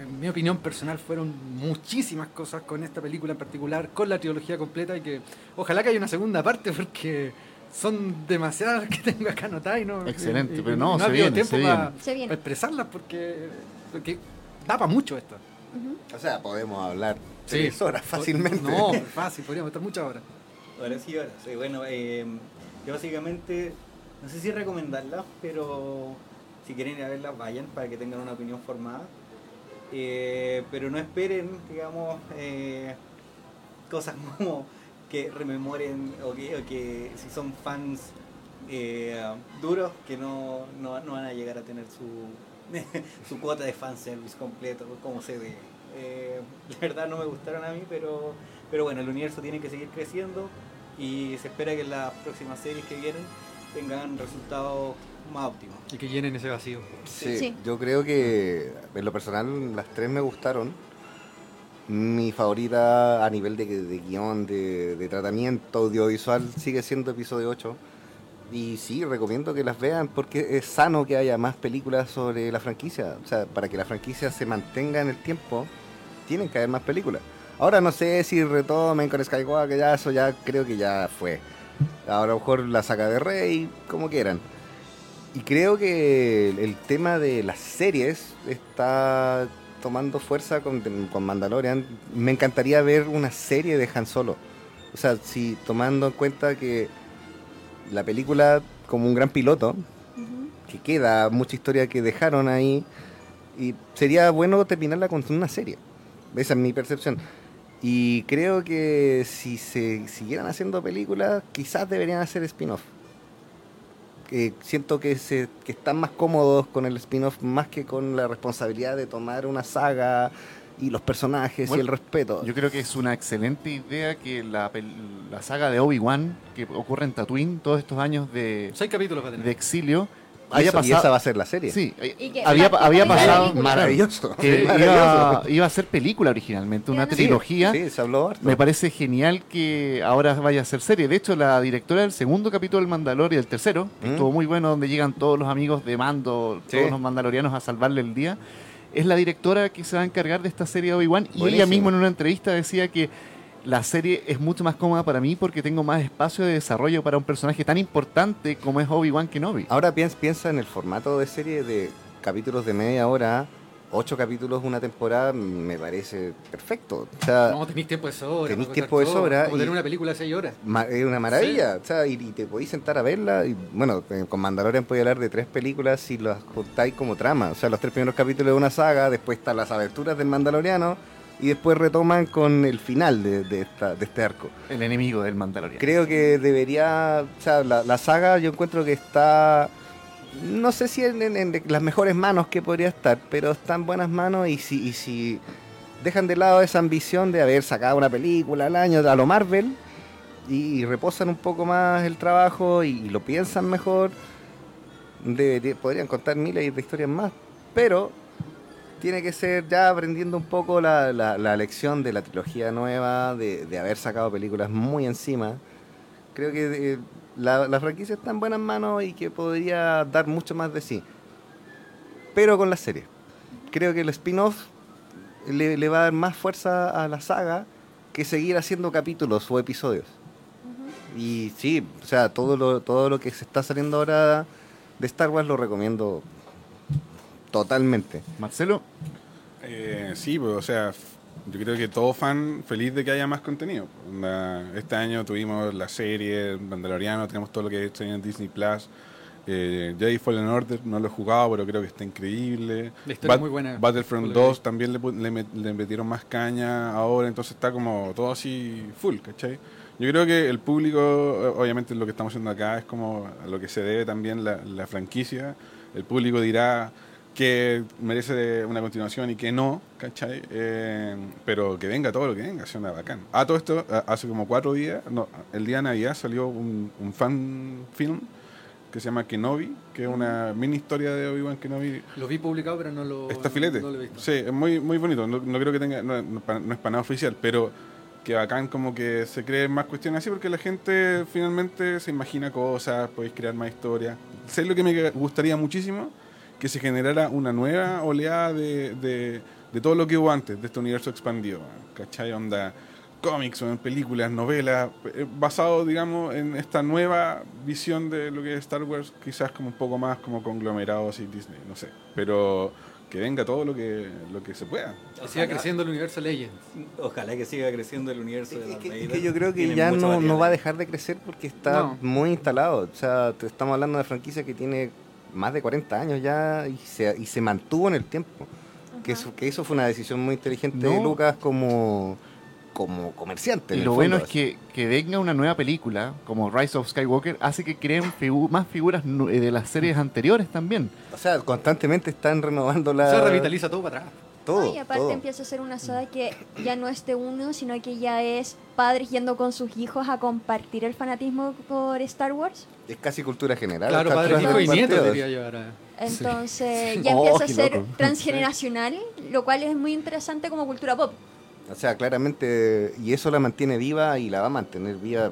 en mi opinión personal, fueron muchísimas cosas con esta película en particular, con la trilogía completa. Y que ojalá que haya una segunda parte, porque son demasiadas que tengo acá anotadas y no. Excelente, y- y- pero y no, se viene, tiempo se para- viene. Se viene. para expresarlas porque, porque da para mucho esto. O sea, podemos hablar Sí. tres horas fácilmente. No, fácil, podríamos estar muchas horas. Ahora sí, ahora sí. Bueno, eh, yo básicamente, no sé si recomendarlas, pero si quieren ir a verlas, vayan para que tengan una opinión formada. Eh, pero no esperen, digamos, eh, cosas como que rememoren o que, o que si son fans eh, duros, que no, no, no van a llegar a tener su, su cuota de fanservice completo, como se ve. Eh, la verdad no me gustaron a mí, pero, pero bueno, el universo tiene que seguir creciendo y se espera que las próximas series que vienen tengan resultados más óptimos. Y que llenen ese vacío. Sí, Sí. yo creo que en lo personal las tres me gustaron. Mi favorita a nivel de, guion, de, tratamiento audiovisual sigue siendo episodio 8. Y sí, recomiendo que las vean porque es sano que haya más películas sobre la franquicia. O sea, para que la franquicia se mantenga en el tiempo, tienen que haber más películas. Ahora no sé si retomen con Skywalker, ya eso ya creo que ya fue. Ahora a lo mejor la saga de Rey, como quieran. Y creo que el tema de las series está tomando fuerza con, con Mandalorian. Me encantaría ver una serie de Han Solo. O sea, si tomando en cuenta que la película como un gran piloto, que queda mucha historia que dejaron ahí, y sería bueno terminarla con una serie. Esa es mi percepción. Y creo que si se siguieran haciendo películas, quizás deberían hacer spin-off. Que siento que, se, que están más cómodos con el spin-off más que con la responsabilidad de tomar una saga y los personajes Bueno, y el respeto. Yo creo que es una excelente idea que la, pel- la saga de Obi-Wan, que ocurre en Tatooine, todos estos años de, Seis capítulos de exilio, y, haya eso- y esa va a ser la serie. Sí, Y que había, había pasado... Maravilloso. Que iba, Maravilloso. iba a ser película originalmente, una Sí, trilogía. Sí, se habló harto. Me parece genial que ahora vaya a ser serie. De hecho, la directora del segundo capítulo del Mandalorian, el tercero, que Mm. estuvo muy bueno, donde llegan todos los amigos de Mando, Sí. todos los mandalorianos a salvarle el día, es la directora que se va a encargar de esta serie de Obi-Wan. Y ella misma en una entrevista decía que la serie es mucho más cómoda para mí porque tengo más espacio de desarrollo para un personaje tan importante como es Obi-Wan Kenobi. Ahora piensa, piensa en el formato de serie de capítulos de media hora ocho capítulos una temporada me parece perfecto. O sea, No, tenéis tiempo de sobra. Tenéis tiempo de sobra Como tener una película de 6 horas. ma- es una maravilla. O sea, y, y te podéis sentar a verla. Y, bueno, eh, con Mandalorian podéis hablar de tres películas si las juntáis como trama. O sea, los tres primeros capítulos de una saga, después están las aventuras del Mandaloriano y después retoman con el final de, de esta, de este arco. El enemigo del Mandalorian. Creo que debería, o sea, la, la saga yo encuentro que está, no sé si en, en- en las mejores manos que podría estar, pero está en buenas manos y si, y si dejan de lado esa ambición de haber sacado una película al año a lo Marvel y, reposan un poco más el trabajo y, lo piensan mejor, debería- podrían contar miles de historias más, pero tiene que ser ya aprendiendo un poco la, la- la lección de la trilogía nueva, de, de haber sacado películas muy encima. Creo que eh, la, la franquicia está en buenas manos y que podría dar mucho más de sí. Pero con la serie. Creo que el spin-off le, le va a dar más fuerza a la saga que seguir haciendo capítulos o episodios. Y sí, o sea, todo lo, todo lo que se está saliendo ahora de Star Wars lo recomiendo totalmente. Marcelo, Eh, sí, pues, o sea, yo creo que todo fan feliz de que haya más contenido. Este año tuvimos la serie Mandaloriano, tenemos todo lo que está en Disney Plus. Eh, Jedi Fallen Order no lo he jugado, pero creo que está increíble. La historia es muy buena. Battlefront Por lo que 2 también le, le met- le metieron más caña ahora, entonces está como todo así full, ¿cachai? Yo creo que el público, obviamente lo que estamos haciendo acá es como a lo que se debe también la, la franquicia. El público dirá que merece una continuación y que no, ¿cachai? Eh, pero que venga todo lo que venga, sea una bacán. Ah, todo esto, a- hace como cuatro días, no, el día de Navidad salió un, un fan film que se llama Kenobi, que es una mini historia de Obi-Wan Kenobi Lo vi publicado, pero no lo, Está filete. no lo he visto. Sí, es muy, muy bonito. No, no creo que tenga. No, no no es para nada oficial, pero que bacán como que se creen más cuestiones así porque la gente finalmente se imagina cosas, podéis crear más historias. Sé lo que me gustaría muchísimo? Que se generara una nueva oleada de, de, de todo lo que hubo antes, de este universo expandido. ¿Cachai? Onda cómics o en películas, novelas, eh, basado, digamos, en esta nueva visión de lo que es Star Wars, quizás como un poco más como conglomerado así Disney, no sé. Pero que venga todo lo que, lo que se pueda. Que siga creciendo el universo Legends. Ojalá que siga creciendo el universo de Es Darth que, es Vader. que yo creo que ya no, no va a dejar de crecer porque está No. muy instalado. O sea, te estamos hablando de franquicia que tiene más de 40 años ya y se, y se mantuvo en el tiempo. Que eso, que eso fue una decisión muy inteligente de. Lucas como, como comerciante. y lo bueno es que, que venga una nueva película como Rise of Skywalker hace que creen figu- más figuras eh, de las series anteriores también. O sea, constantemente están renovando la... Se revitaliza todo para atrás. Todo. y aparte todo. empieza a ser una saga que ya no es de uno, sino que ya es padres yendo con sus hijos a compartir el fanatismo por Star Wars. Es casi cultura general. Claro, padres, hijos y nietos partido. diría yo ahora. Entonces Sí. ya Oh, empieza a ser loco. transgeneracional, lo cual es muy interesante como cultura pop. O sea, claramente, y eso la mantiene viva y la va a mantener viva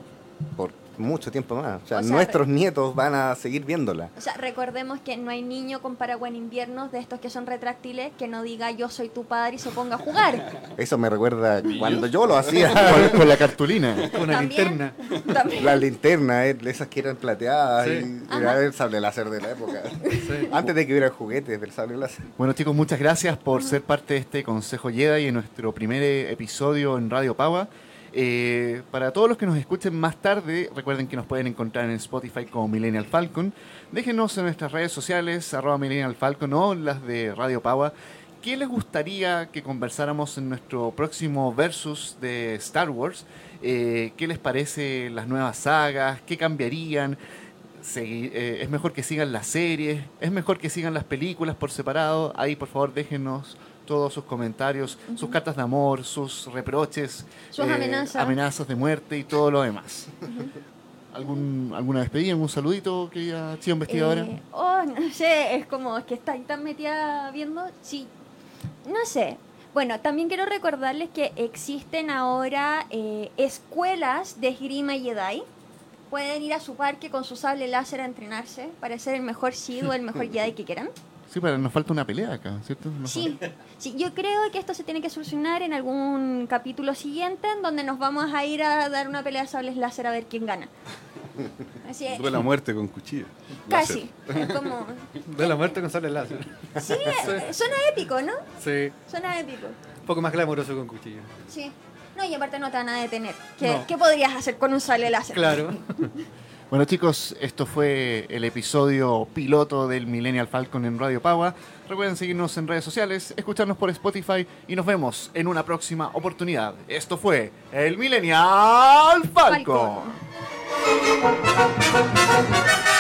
por mucho tiempo más. O sea, O sea, nuestros nietos van a seguir viéndola. O sea, recordemos que no hay niño con paraguas en invierno de estos que son retráctiles que no diga yo soy tu padre y se ponga a jugar. Eso me recuerda cuando yo lo hacía. con, con la cartulina. Con una linterna. También. La linterna, eh, esas que eran plateadas Sí. y Ajá. era el sable láser de la época. Sí. Antes de que hubiera juguetes del sable láser. Bueno chicos, muchas gracias por ser parte de este Consejo Jedi en nuestro primer eh, episodio en Radio Pava. Eh, para todos los que nos escuchen más tarde, recuerden que nos pueden encontrar en Spotify como Millennial Falcon. Déjenos en nuestras redes sociales, arroba Millennial Falcon o las de Radio Pava. ¿Qué les gustaría que conversáramos en nuestro próximo versus de Star Wars? Eh, ¿Qué les parece las nuevas sagas? ¿Qué cambiarían? Eh, es mejor que sigan las series, es mejor que sigan las películas por separado. Ahí, por favor, déjenos todos sus comentarios, sus cartas de amor, sus reproches, Sus amenazas. amenazas de muerte y todo lo demás. ¿Algún, ¿Alguna despedida, algún saludito, querida chica investigadora? Eh, oh, no sé, es como es que está tan metida viendo. Sí, no sé. Bueno, también quiero recordarles que existen ahora eh, escuelas de esgrima Jedi. Pueden ir a su parque con su sable láser a entrenarse para ser el mejor Sith o el mejor Jedi que quieran. Sí, pero nos falta una pelea acá, ¿cierto? Nos Sí, sí, yo creo que esto se tiene que solucionar en algún capítulo siguiente en donde nos vamos a ir a dar una pelea de sables láser a ver quién gana. Así es. Duele la muerte con cuchillo. Casi. Es como. De la muerte con sable láser. Sí, suena épico, ¿no? Sí, Suena épico. un poco más glamuroso con cuchillo. Sí. No, y aparte no te van a detener. ¿Qué, No. ¿qué podrías hacer con un sable láser? Claro. Bueno chicos, esto fue el episodio piloto del Millennial Falcon en Radio Paua. Recuerden seguirnos en redes sociales, escucharnos por Spotify y nos vemos en una próxima oportunidad. Esto fue el Millennial Falcon. Falcon.